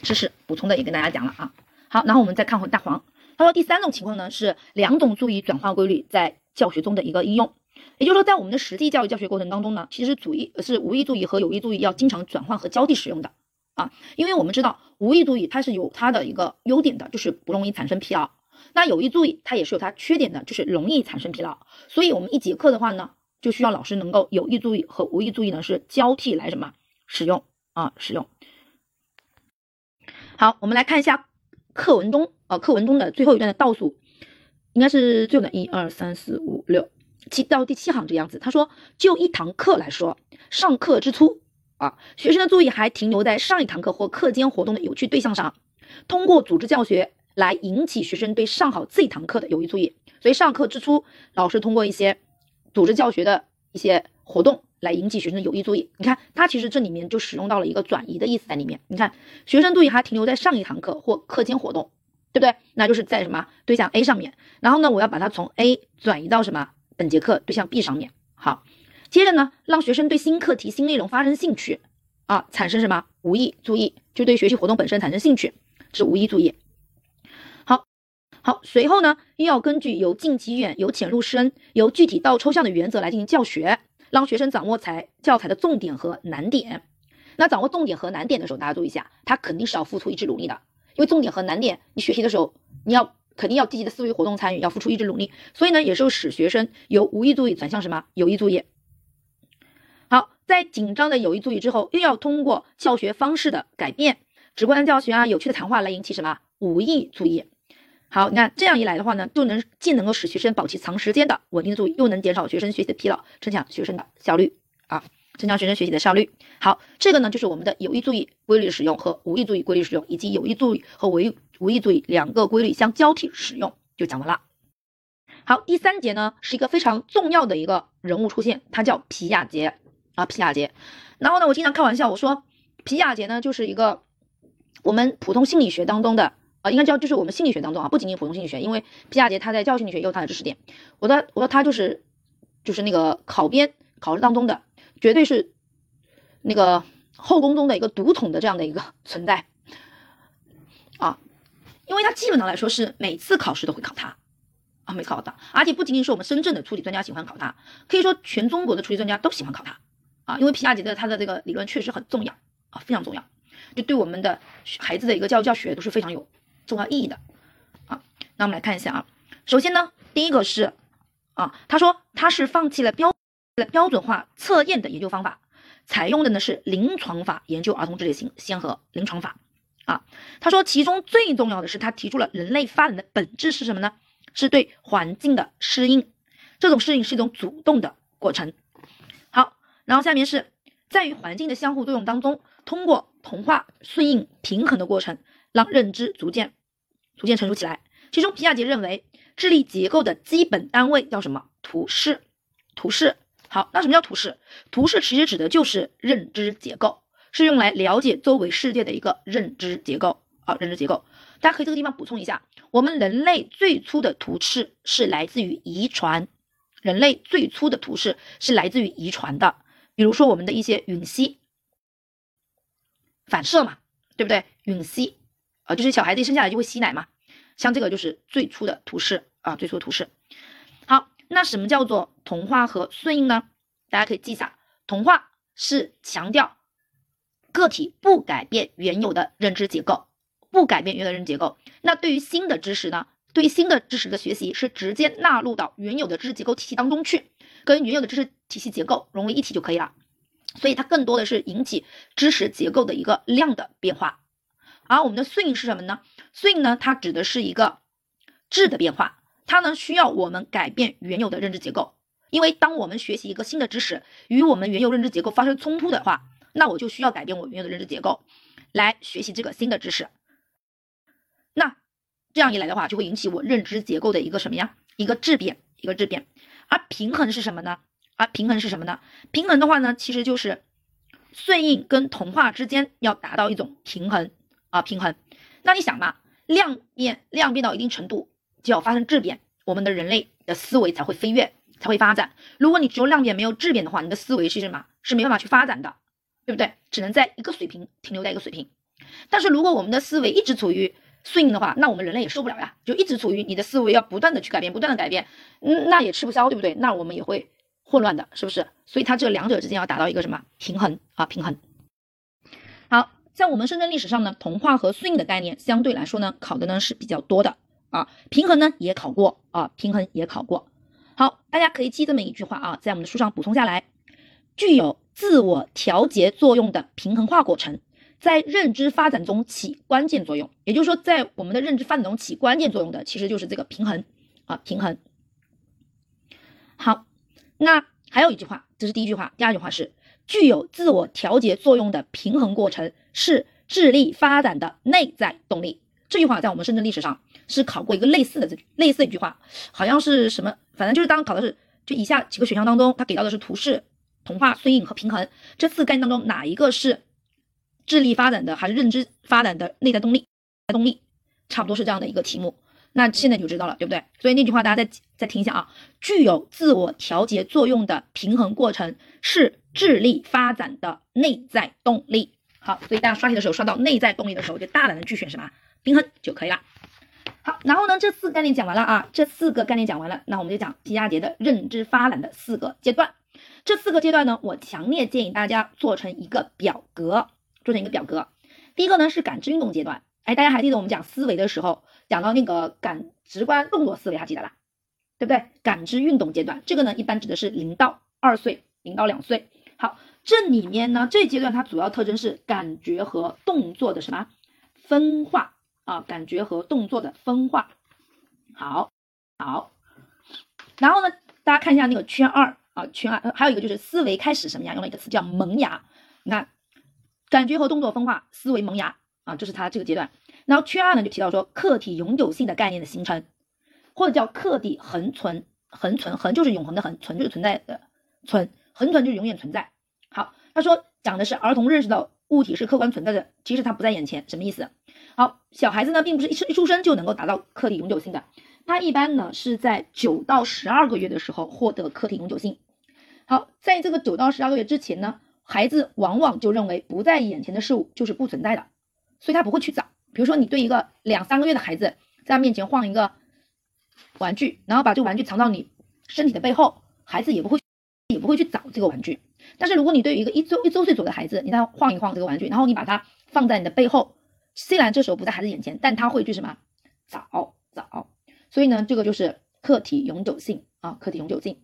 知识补充的，也跟大家讲了啊。好，然后我们再看回大黄，他说第三种情况呢是两种注意转化规律在教学中的一个应用，也就是说在我们的实际教育教学过程当中呢，其实主意是无意注意和有意注意要经常转换和交替使用的啊，因为我们知道无意注意它是有它的一个优点的，就是不容易产生疲劳，那有意注意它也是有它缺点的，就是容易产生疲劳，所以我们一节课的话呢。就需要老师能够有意注意和无意注意呢是交替来什么使用啊使用。好，我们来看一下课文中啊课文中的最后一段的倒数，应该是最后的一二三四五六七到第七行这样子。他说，就一堂课来说，上课之初啊，学生的注意还停留在上一堂课或课间活动的有趣对象上，通过组织教学来引起学生对上好这一堂课的有意注意。所以上课之初，老师通过一些组织教学的一些活动来引起学生的有意注意。你看，它其实这里面就使用到了一个转移的意思在里面。你看，学生注意还停留在上一堂课或课间活动，对不对？那就是在什么对象 A 上面。然后呢，我要把它从 A 转移到什么本节课对象 B 上面。好，接着呢，让学生对新课题、新内容发生兴趣啊，产生什么无意注意，就对学习活动本身产生兴趣，是无意注意。好，随后呢，又要根据由近及远、由浅入深、由具体到抽象的原则来进行教学，让学生掌握材教材的重点和难点。那掌握重点和难点的时候，大家注意一下，他肯定是要付出一致努力的，因为重点和难点，你学习的时候，你要肯定要积极的思维活动参与，要付出一致努力。所以呢，也是使学生由无意注意转向什么有意注意。好，在紧张的有意注意之后，又要通过教学方式的改变，直观的教学啊，有趣的谈话来引起什么无意注意。好，你看这样一来的话呢，就能既能够使学生保持长时间的稳定的注意，又能减少学生学习的疲劳，增强学生的效率啊，增强学生学习的效率。好，这个呢就是我们的有意注意规律使用和无意注意规律使用，以及有意注意和无意无意注意两个规律相交替使用，就讲完了。好，第三节呢是一个非常重要的一个人物出现，他叫皮亚杰。啊，皮亚杰，然后呢，我经常开玩笑，我说皮亚杰呢就是一个我们普通心理学当中的啊，应该叫就是我们心理学当中啊，不仅仅普通心理学，因为皮亚杰他在教育心理学也有他的知识点。我的我说他就是就是那个考编考试当中的绝对是那个后宫中的一个独统的这样的一个存在啊，因为他基本上来说是每次考试都会考他啊，每次考他，而且不仅仅是我们深圳的初级专家喜欢考他，可以说全中国的初级专家都喜欢考他。啊，因为皮亚杰的他的这个理论确实很重要啊，非常重要，就对我们的孩子的一个教育教学都是非常有重要意义的啊。那我们来看一下啊，首先呢，第一个是啊，他说他是放弃了标标准化测验的研究方法，采用的呢是临床法研究儿童智力型先河临床法啊。他说其中最重要的是他提出了人类发展的本质是什么呢？是对环境的适应，这种适应是一种主动的过程。好然后下面是在于环境的相互作用当中，通过同化、顺应、平衡的过程，让认知逐渐、逐渐成熟起来。其中，皮亚杰认为，智力结构的基本单位叫什么？图式。图式。好，那什么叫图式？图式其实指的就是认知结构，是用来了解周围世界的一个认知结构。好，认知结构，大家可以这个地方补充一下，我们人类最初的图式是来自于遗传，人类最初的图式是来自于遗传的。比如说我们的一些吮吸反射嘛，对不对？吮吸啊，就是小孩子一生下来就会吸奶嘛，像这个就是最初的图示啊，最初的图示。好，那什么叫做同化和顺应呢？大家可以记一下，同化是强调个体不改变原有的认知结构，不改变原有的认知结构。那对于新的知识呢？对于新的知识的学习是直接纳入到原有的知识结构体系当中去。跟原有的知识体系结构融为一体就可以了，所以它更多的是引起知识结构的一个量的变化。而我们的顺应是什么呢？顺应呢，它指的是一个质的变化，它呢需要我们改变原有的认知结构。因为当我们学习一个新的知识与我们原有认知结构发生冲突的话，那我就需要改变我原有的认知结构来学习这个新的知识。那这样一来的话，就会引起我认知结构的一个什么呀？一个质变，一个质变。而平衡是什么呢？而平衡是什么呢？平衡的话呢，其实就是顺应跟同化之间要达到一种平衡啊，平衡。那你想嘛，量变量变到一定程度，就要发生质变，我们的人类的思维才会飞跃，才会发展。如果你只有量变没有质变的话，你的思维是什么？是没办法去发展的，对不对？只能在一个水平停留在一个水平。但是如果我们的思维一直处于顺应的话，那我们人类也受不了呀，就一直处于你的思维要不断的去改变，不断的改变，嗯，那也吃不消，对不对？那我们也会混乱的，是不是？所以它这两者之间要达到一个什么平衡啊？平衡。在我们深圳历史上呢，同化和顺应的概念相对来说呢，考的呢是比较多的啊。平衡呢也考过啊，平衡也考过。好，大家可以记这么一句话啊，在我们的书上补充下来，具有自我调节作用的平衡化过程。在认知发展中起关键作用，也就是说，在我们的认知发展中起关键作用的，其实就是这个平衡啊，平衡。好，那还有一句话，这是第一句话，第二句话是具有自我调节作用的平衡过程是智力发展的内在动力。这句话在我们深圳历史上是考过一个类似的这类似一句话，好像是什么，反正就是当考的是就以下几个选项当中，它给到的是图示、同化、顺应和平衡这四个概念当中哪一个是？智力发展的还是认知发展的内在动力，动力差不多是这样的一个题目，那现在你就知道了，对不对？所以那句话大家再再听一下啊，具有自我调节作用的平衡过程是智力发展的内在动力。好，所以大家刷题的时候刷到内在动力的时候，就大胆的去选什么平衡就可以了。好，然后呢，这四个概念讲完了啊，这四个概念讲完了，那我们就讲皮亚杰的认知发展的四个阶段。这四个阶段呢，我强烈建议大家做成一个表格，做成一个表格。第一个呢是感知运动阶段，哎，大家还记得我们讲思维的时候讲到那个感直观动作思维，还记得吧？对不对？感知运动阶段，这个呢一般指的是零到二岁，零到两岁。好，这里面呢这阶段它主要特征是感觉和动作的什么分化啊？感觉和动作的分化。好，好，然后呢，大家看一下那个圈二啊，圈二还有一个就是思维开始什么呀？用了一个词叫萌芽。你看，感觉和动作分化，思维萌芽啊，这是它这个阶段。然后圈二呢就提到说客体永久性的概念的形成。或者叫客体恒存，恒存恒就是永恒的恒，存就是存在的存，恒存就是永远存在。他说讲的是儿童认识到物体是客观存在的，即使它不在眼前，什么意思？好，小孩子呢并不是一一出生就能够达到客体永久性的，他一般呢是在九到十二个月的时候获得客体永久性。好，在这个九到十二个月之前呢，孩子往往就认为不在眼前的事物就是不存在的，所以他不会去找。比如说你对一个两三个月的孩子在他面前晃一个。玩具，然后把这个玩具藏到你身体的背后，孩子也不会也不会去找这个玩具。但是如果你对于一个一周一周岁左右的孩子，你再晃一晃这个玩具，然后你把它放在你的背后，虽然这时候不在孩子眼前，但他会去什么找找。所以呢，这个就是客体永久性啊，客体永久性。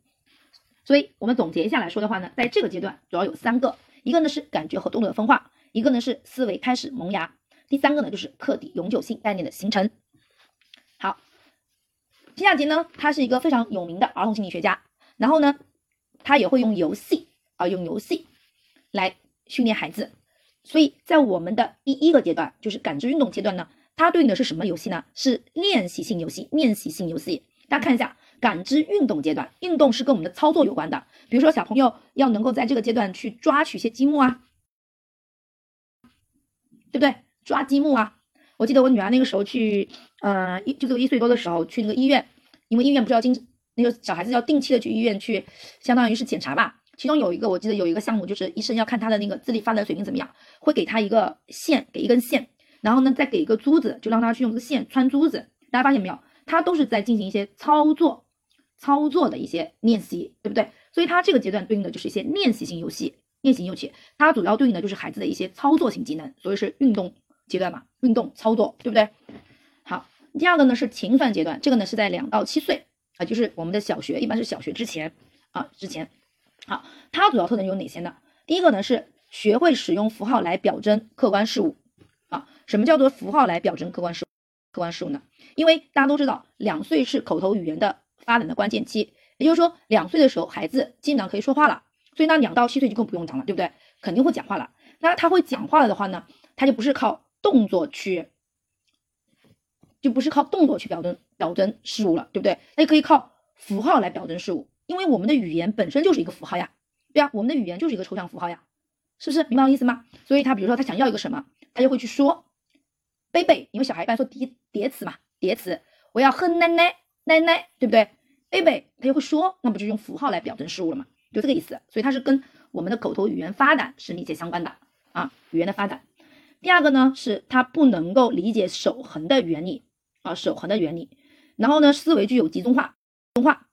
所以我们总结一下来说的话呢，在这个阶段主要有三个，一个呢是感觉和动作的分化，一个呢是思维开始萌芽，第三个呢就是客体永久性概念的形成。好皮亚杰呢，他是一个非常有名的儿童心理学家，然后呢，他也会用游戏啊，用游戏来训练孩子。所以在我们的第一个阶段，就是感知运动阶段呢，它对应的是什么游戏呢？是练习性游戏，练习性游戏。大家看一下，感知运动阶段，运动是跟我们的操作有关的。比如说小朋友要能够在这个阶段去抓取一些积木啊，对不对？抓积木啊。我记得我女儿那个时候去，呃，一就这个一岁多的时候去那个医院，因为医院不是要经那个小孩子要定期的去医院去，相当于是检查吧。其中有一个我记得有一个项目就是医生要看他的那个智力发展水平怎么样，会给他一个线，给一根线，然后呢再给一个珠子，就让他去用这个线穿珠子。大家发现没有？他都是在进行一些操作，操作的一些练习，对不对？所以他这个阶段对应的就是一些练习性游戏，练习游戏，它主要对应的就是孩子的一些操作性技能，所以是运动。阶段嘛，运动操作，对不对？好，第二个呢是勤奋阶段，这个呢是在两到七岁啊，就是我们的小学，一般是小学之前啊，之前。好，它主要特征有哪些呢？第一个呢是学会使用符号来表征客观事物啊。什么叫做符号来表征客观事客观事物呢？因为大家都知道，两岁是口头语言的发展的关键期，也就是说，两岁的时候孩子基本上可以说话了，所以那两到七岁就更不用讲了，对不对？肯定会讲话了。那他会讲话了的话呢，他就不是靠动作去，就不是靠动作去表征表征事物了，对不对？那可以靠符号来表征事物，因为我们的语言本身就是一个符号呀，对啊，我们的语言就是一个抽象符号呀，是不是？明白我意思吗？所以他比如说他想要一个什么，他就会去说贝贝，因为小孩一般说叠叠词嘛，叠词，我要喝奶奶奶奶，对不对？贝贝他就会说，那不就用符号来表征事物了吗？就这个意思，所以它是跟我们的口头语言发展是密切相关的啊，语言的发展。第二个呢，是他不能够理解守恒的原理啊，守恒的原理。然后呢，思维具有集中化，集中化。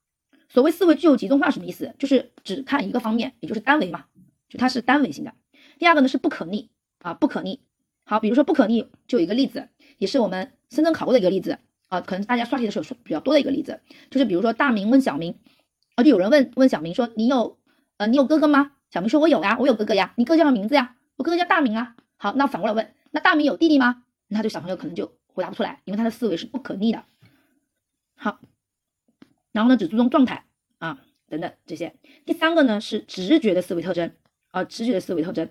所谓思维具有集中化什么意思？就是只看一个方面，也就是单维嘛，就它是单维性的。第二个呢是不可逆啊，不可逆。好，比如说不可逆，就有一个例子，也是我们深圳考过的一个例子啊，可能大家刷题的时候说比较多的一个例子，就是比如说大明问小明，啊，就有人问问小明说，你有呃你有哥哥吗？小明说，我有呀，我有哥哥呀，你哥叫什么名字呀？我哥哥叫大明啊。好，那反过来问，那大明有弟弟吗？那这小朋友可能就回答不出来，因为他的思维是不可逆的。好，然后呢，只注重状态啊等等这些。第三个呢是直觉的思维特征啊，直觉的思维特征。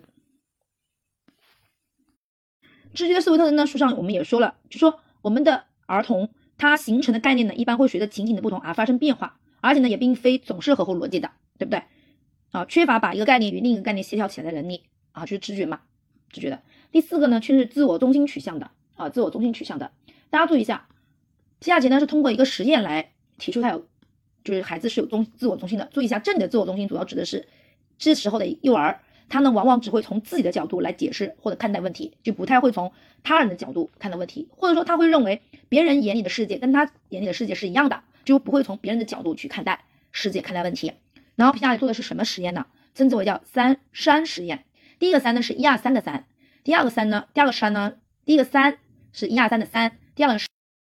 直觉的思维特征呢，书上我们也说了，就说我们的儿童他形成的概念呢，一般会随着情景的不同而发生变化，而且呢也并非总是合乎逻辑的，对不对？啊，缺乏把一个概念与另一个概念协调起来的能力啊，就是直觉嘛。直觉的第四个呢，却是自我中心取向的啊，自我中心取向的。大家注意一下，皮亚杰呢是通过一个实验来提出他有，就是孩子是有中自我中心的。注意一下，这里的自我中心主要指的是这时候的幼儿，他呢往往只会从自己的角度来解释或者看待问题，就不太会从他人的角度看待问题，或者说他会认为别人眼里的世界跟他眼里的世界是一样的，就不会从别人的角度去看待世界、看待问题。然后皮亚杰做的是什么实验呢？称之为叫三山实验。第一个三呢是一二三的三，第二个三呢，第二个山呢，第一个三是一二三的三，第二个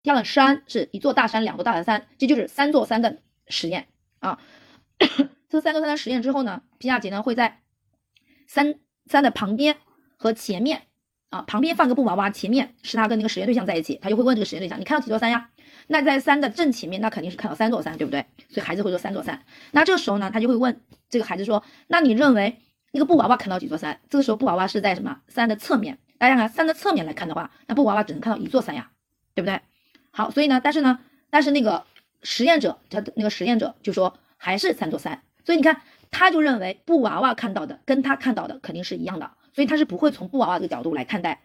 第二个山是一座大山、两座大的山，这就是三座山的实验啊。这三座山的实验之后呢，皮亚杰呢会在三三的旁边和前面啊，旁边放个布娃娃，前面是他跟那个实验对象在一起，他就会问这个实验对象：“你看到几座山呀？”那在山的正前面，那肯定是看到三座山，对不对？所以孩子会说三座山。那这个时候呢，他就会问这个孩子说：“那你认为那个布娃娃看到几座山？”这个时候布娃娃是在什么山的侧面？大家看山的侧面来看的话，那布娃娃只能看到一座山呀，对不对？好，所以呢，但是呢，但是那个实验者，他的那个实验者就说还是三座山，所以你看，他就认为布娃娃看到的跟他看到的肯定是一样的，所以他是不会从布娃娃这个角度来看待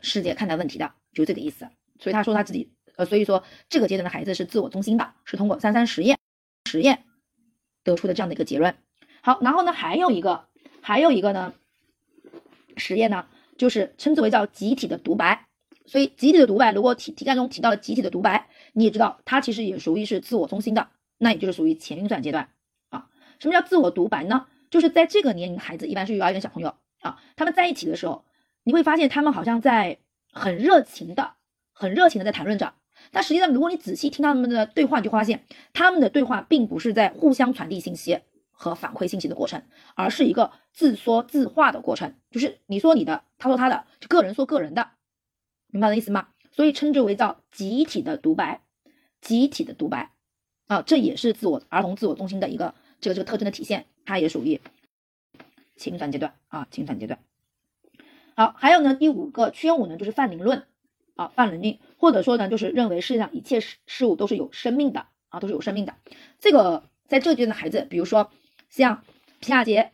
世界、看待问题的，就这个意思。所以他说他自己，呃，所以说这个阶段的孩子是自我中心的，是通过三三实验实验得出的这样的一个结论。好，然后呢，还有一个，还有一个呢，实验呢，就是称之为叫集体的独白。所以集体的独白，如果题题干中提到了集体的独白，你也知道它其实也属于是自我中心的，那也就是属于前运算阶段啊。什么叫自我独白呢？就是在这个年龄孩子，一般是幼儿园小朋友啊，他们在一起的时候，你会发现他们好像在很热情的、很热情的在谈论着。但实际上，如果你仔细听他们的对话，你就发现他们的对话并不是在互相传递信息和反馈信息的过程，而是一个自说自话的过程，就是你说你的，他说他的，就个人说个人的。明白的意思吗？所以称之为叫集体的独白，集体的独白啊，这也是自我儿童自我中心的一个这个这个特征的体现，它也属于情感阶段啊，情感阶段。好，还有呢，第五个圈五呢，就是泛灵论啊，泛灵论，或者说呢，就是认为世界上一切事事物都是有生命的啊，都是有生命的。这个在这阶段的孩子，比如说像皮亚杰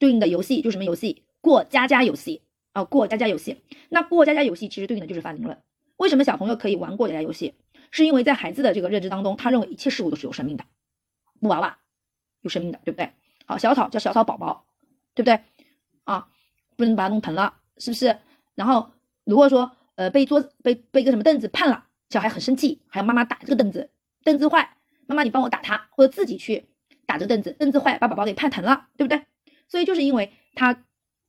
对应的游戏，就什么游戏？过家家游戏。啊，过家家游戏，那过家家游戏其实对应的就是泛灵论。为什么小朋友可以玩过家家游戏？是因为在孩子的这个认知当中，他认为一切事物都是有生命的，布娃娃有生命的，对不对？好，小草叫小草宝宝，对不对？啊，不能把它弄疼了，是不是？然后如果说呃被桌子被被一个什么凳子绊了，小孩很生气，还要妈妈打这个凳子，凳子坏，妈妈你帮我打他，或者自己去打这个凳子，凳子坏把宝宝给绊疼了，对不对？所以就是因为他。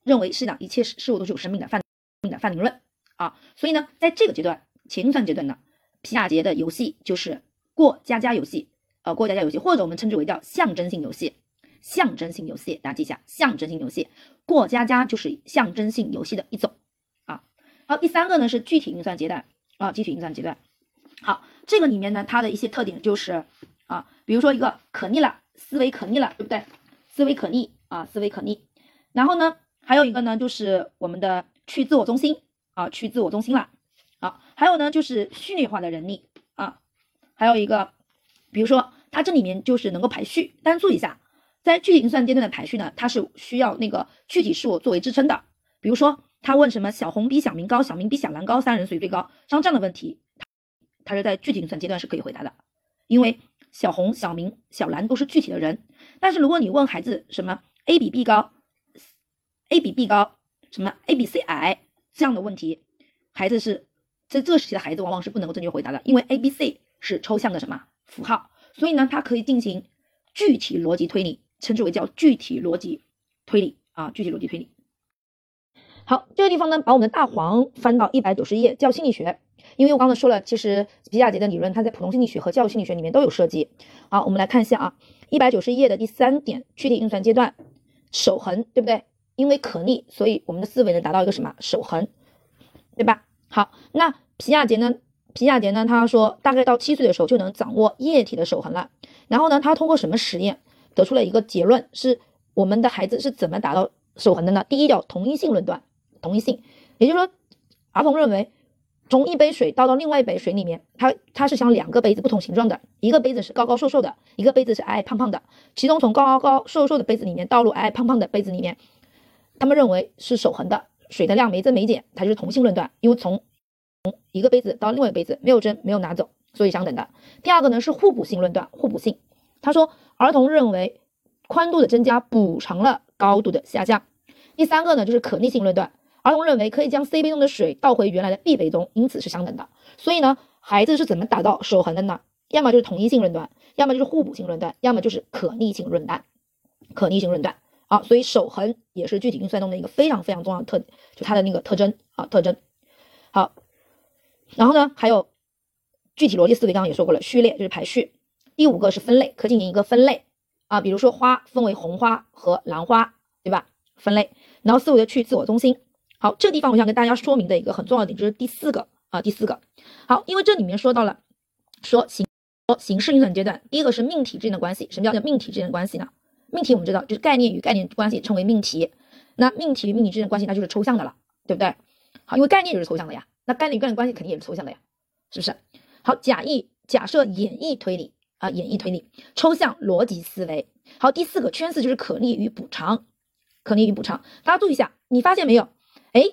认为世上一切事事物都是有生命的，泛命的泛灵论啊，所以呢，在这个阶段前运算阶段呢，皮亚杰的游戏就是过家家游戏，呃，过家家游戏，或者我们称之为叫象征性游戏，象征性游戏，大家记一下，象征性游戏，过家家就是象征性游戏的一种啊。好，第三个呢是具体运算阶段啊，具体运算阶段。好，这个里面呢，它的一些特点就是啊，比如说一个可逆了，思维可逆了，对不对？思维可逆啊，思维可逆，然后呢？还有一个呢，就是我们的去自我中心啊，去自我中心了啊。还有呢，就是序列化的能力啊。还有一个，比如说它这里面就是能够排序。大家注意一下，在具体运算阶段的排序呢，它是需要那个具体事物作为支撑的。比如说他问什么小红比小明高，小明比小蓝高，三人谁最高？像这样的问题，它是在具体运算阶段是可以回答的，因为小红、小明、小蓝都是具体的人。但是如果你问孩子什么 A 比 B 高？A 比 B 高，什么 A 比 C 矮这样的问题，孩子是在这时期的孩子往往是不能够正确回答的，因为 A、B、C 是抽象的什么符号，所以呢，它可以进行具体逻辑推理，称之为叫具体逻辑推理啊，具体逻辑推理。好，这个地方呢，把我们的大黄翻到一百九十页，教心理学，因为我刚才说了，其实皮亚杰的理论它在普通心理学和教育心理学里面都有涉及。好，我们来看一下啊，一百九十页的第三点，具体运算阶段，守恒，对不对？因为可逆，所以我们的思维能达到一个什么守恒，对吧？好，那皮亚杰呢？皮亚杰呢？他说大概到七岁的时候就能掌握液体的守恒了。然后呢，他通过什么实验得出了一个结论？是我们的孩子是怎么达到守恒的呢？第一叫同一性论断，同一性，也就是说，儿童认为从一杯水倒到另外一杯水里面，他他是想两个杯子不同形状的，一个杯子是高高瘦瘦的，一个杯子是矮矮胖胖的，其中从高高瘦瘦的杯子里面倒入矮矮胖胖的杯子里面。他们认为是守恒的，水的量没增没减，它就是同性论断。因为从从一个杯子到另外一个杯子没有增没有拿走，所以相等的。第二个呢是互补性论断，互补性。他说儿童认为宽度的增加补偿了高度的下降。第三个呢，就是可逆性论断。儿童认为可以将 C 杯中的水倒回原来的 B 杯中，因此是相等的。所以呢，孩子是怎么达到守恒的呢？要么就是同一性论断，要么就是互补性论断，要么就是可逆性论断。可逆性论断啊，所以守恒也是具体运算中的一个非常非常重要的特，就它的那个特征啊特征。然后呢，还有具体逻辑思维，刚刚也说过了，序列就是排序。第五个是分类，可进行一个分类啊，比如说花分为红花和蓝花，对吧？分类，然后思维的去自我中心。好，这地方我想跟大家说明的一个很重要的点就是第四个啊，第四个。好，因为这里面说到了说形说形式运算阶段，第一个是命题之间的关系。什么叫叫命题之间的关系呢？命题我们知道就是概念与概念关系称为命题。那命题与命题之间的关系，那就是抽象的了，对不对？好，因为概念就是抽象的呀，那概念与概念关系肯定也是抽象的呀，是不是？好，假意假设演绎推理啊，演绎推理，抽象逻辑思维。好，第四个圈四就是可逆与补偿，可逆与补偿。大家注意一下，你发现没有？哎，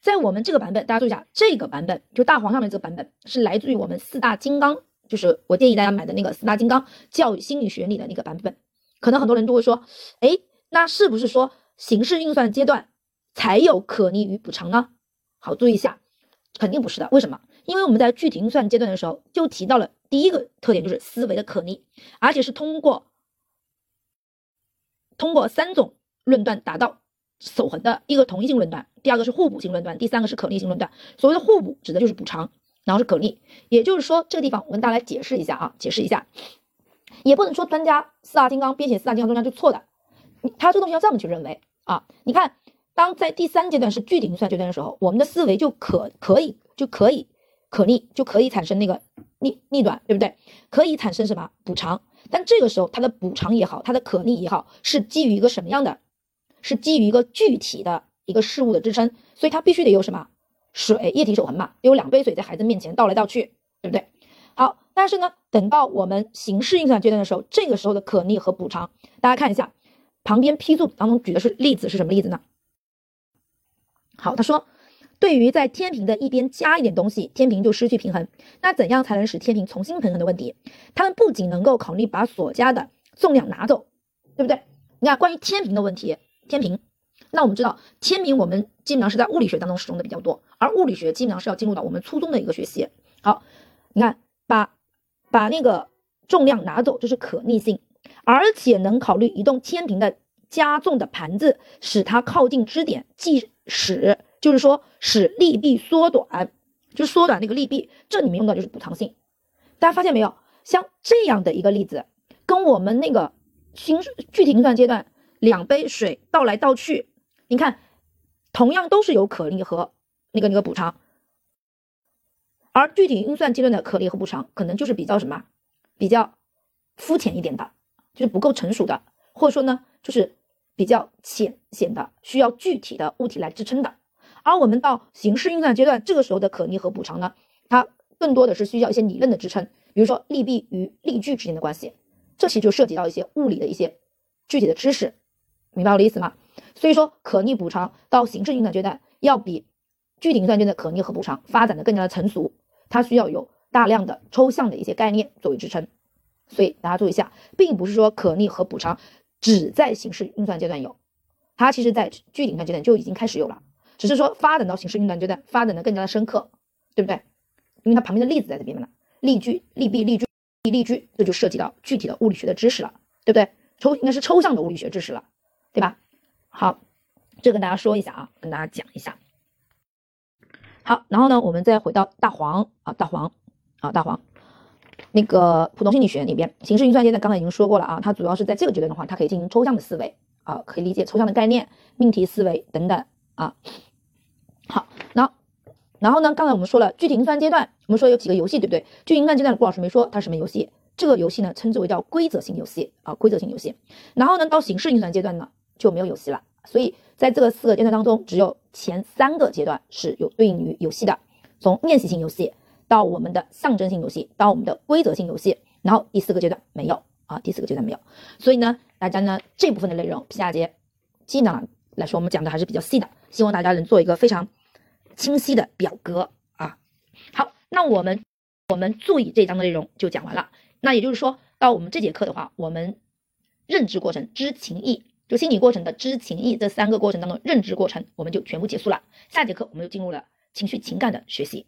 在我们这个版本，大家注意一下，这个版本就大黄上面这个版本是来自于我们四大金刚，就是我建议大家买的那个四大金刚教育心理学里的那个版本。可能很多人都会说，哎，那是不是说形式运算阶段才有可逆与补偿呢？好，注意一下，肯定不是的。为什么？因为我们在具体运算阶段的时候就提到了第一个特点就是思维的可逆，而且是通过通过三种论断达到。守恒的一个同一性论断，第二个是互补性论断，第三个是可逆性论断。所谓的互补指的就是补偿，然后是可逆，也就是说这个地方我跟大家来解释一下啊，解释一下，也不能说专家四大金刚编写四大金刚专家就错的，他这个东西要这么去认为啊。你看，当在第三阶段是具体运算阶段的时候，我们的思维就可可以就可以可逆，就可以产生那个逆逆转，对不对？可以产生什么补偿？但这个时候它的补偿也好，它的可逆也好，是基于一个什么样的？是基于一个具体的一个事物的支撑，所以它必须得有什么水液体守恒嘛，有两杯水在孩子面前倒来倒去，对不对？好，但是呢，等到我们形式运算阶段的时候，这个时候的可逆和补偿，大家看一下旁边批注当中举的是例子是什么例子呢？好，他说，对于在天平的一边加一点东西，天平就失去平衡。那怎样才能使天平重新平衡的问题？他们不仅能够考虑把所加的重量拿走，对不对？你看关于天平的问题。天平，那我们知道天平，我们基本上是在物理学当中使用的比较多，而物理学基本上是要进入到我们初中的一个学习。好，你看，把把那个重量拿走，这是可逆性，而且能考虑移动天平的加重的盘子，使它靠近支点，即使就是说使力臂缩短，就是缩短那个力臂，这里面用到就是补偿性。大家发现没有？像这样的一个例子，跟我们那个新具体运算阶段。两杯水倒来倒去，你看，同样都是有可逆和那个那个补偿，而具体运算阶段的可逆和补偿可能就是比较什么，比较肤浅一点的，就是不够成熟的，或者说呢，就是比较浅显的，需要具体的物体来支撑的。而我们到形式运算阶段，这个时候的可逆和补偿呢，它更多的是需要一些理论的支撑，比如说力臂与力矩之间的关系，这其实就涉及到一些物理的一些具体的知识。明白我的意思吗？所以说，可逆补偿到形式运算阶段，要比具体运算阶段可逆和补偿发展的更加的成熟，它需要有大量的抽象的一些概念作为支撑。所以大家注意一下，并不是说可逆和补偿只在形式运算阶段有，它其实在具体运算阶段就已经开始有了，只是说发展到形式运算阶段发展的更加的深刻，对不对？因为它旁边的例子在这边嘛，例句、例币、例句、例句，这就涉及到具体的物理学的知识了，对不对？抽应该是抽象的物理学知识了。对吧？好，这跟大家说一下啊，跟大家讲一下。好，然后呢，我们再回到大黄啊，大黄啊，大黄那个普通心理学里边，形式运算阶段刚才已经说过了啊，它主要是在这个阶段的话，它可以进行抽象的思维啊，可以理解抽象的概念、命题思维等等啊。好，那然后呢，刚才我们说了具体运算阶段，我们说有几个游戏，对不对？具体运算阶段，顾老师没说它是什么游戏，这个游戏呢，称之为叫规则性游戏啊，规则性游戏。然后呢，到形式运算阶段呢。就没有游戏了，所以在这个四个阶段当中，只有前三个阶段是有对应于游戏的，从练习性游戏到我们的象征性游戏，到我们的规则性游戏，然后第四个阶段没有啊，第四个阶段没有，所以呢，大家呢这部分的内容，下节技能来说，我们讲的还是比较细的，希望大家能做一个非常清晰的表格啊。好，那我们我们注意这章的内容就讲完了，那也就是说到我们这节课的话，我们。认知过程、知情意，就心理过程的知情意这三个过程当中，认知过程我们就全部结束了。下节课我们就进入了情绪情感的学习。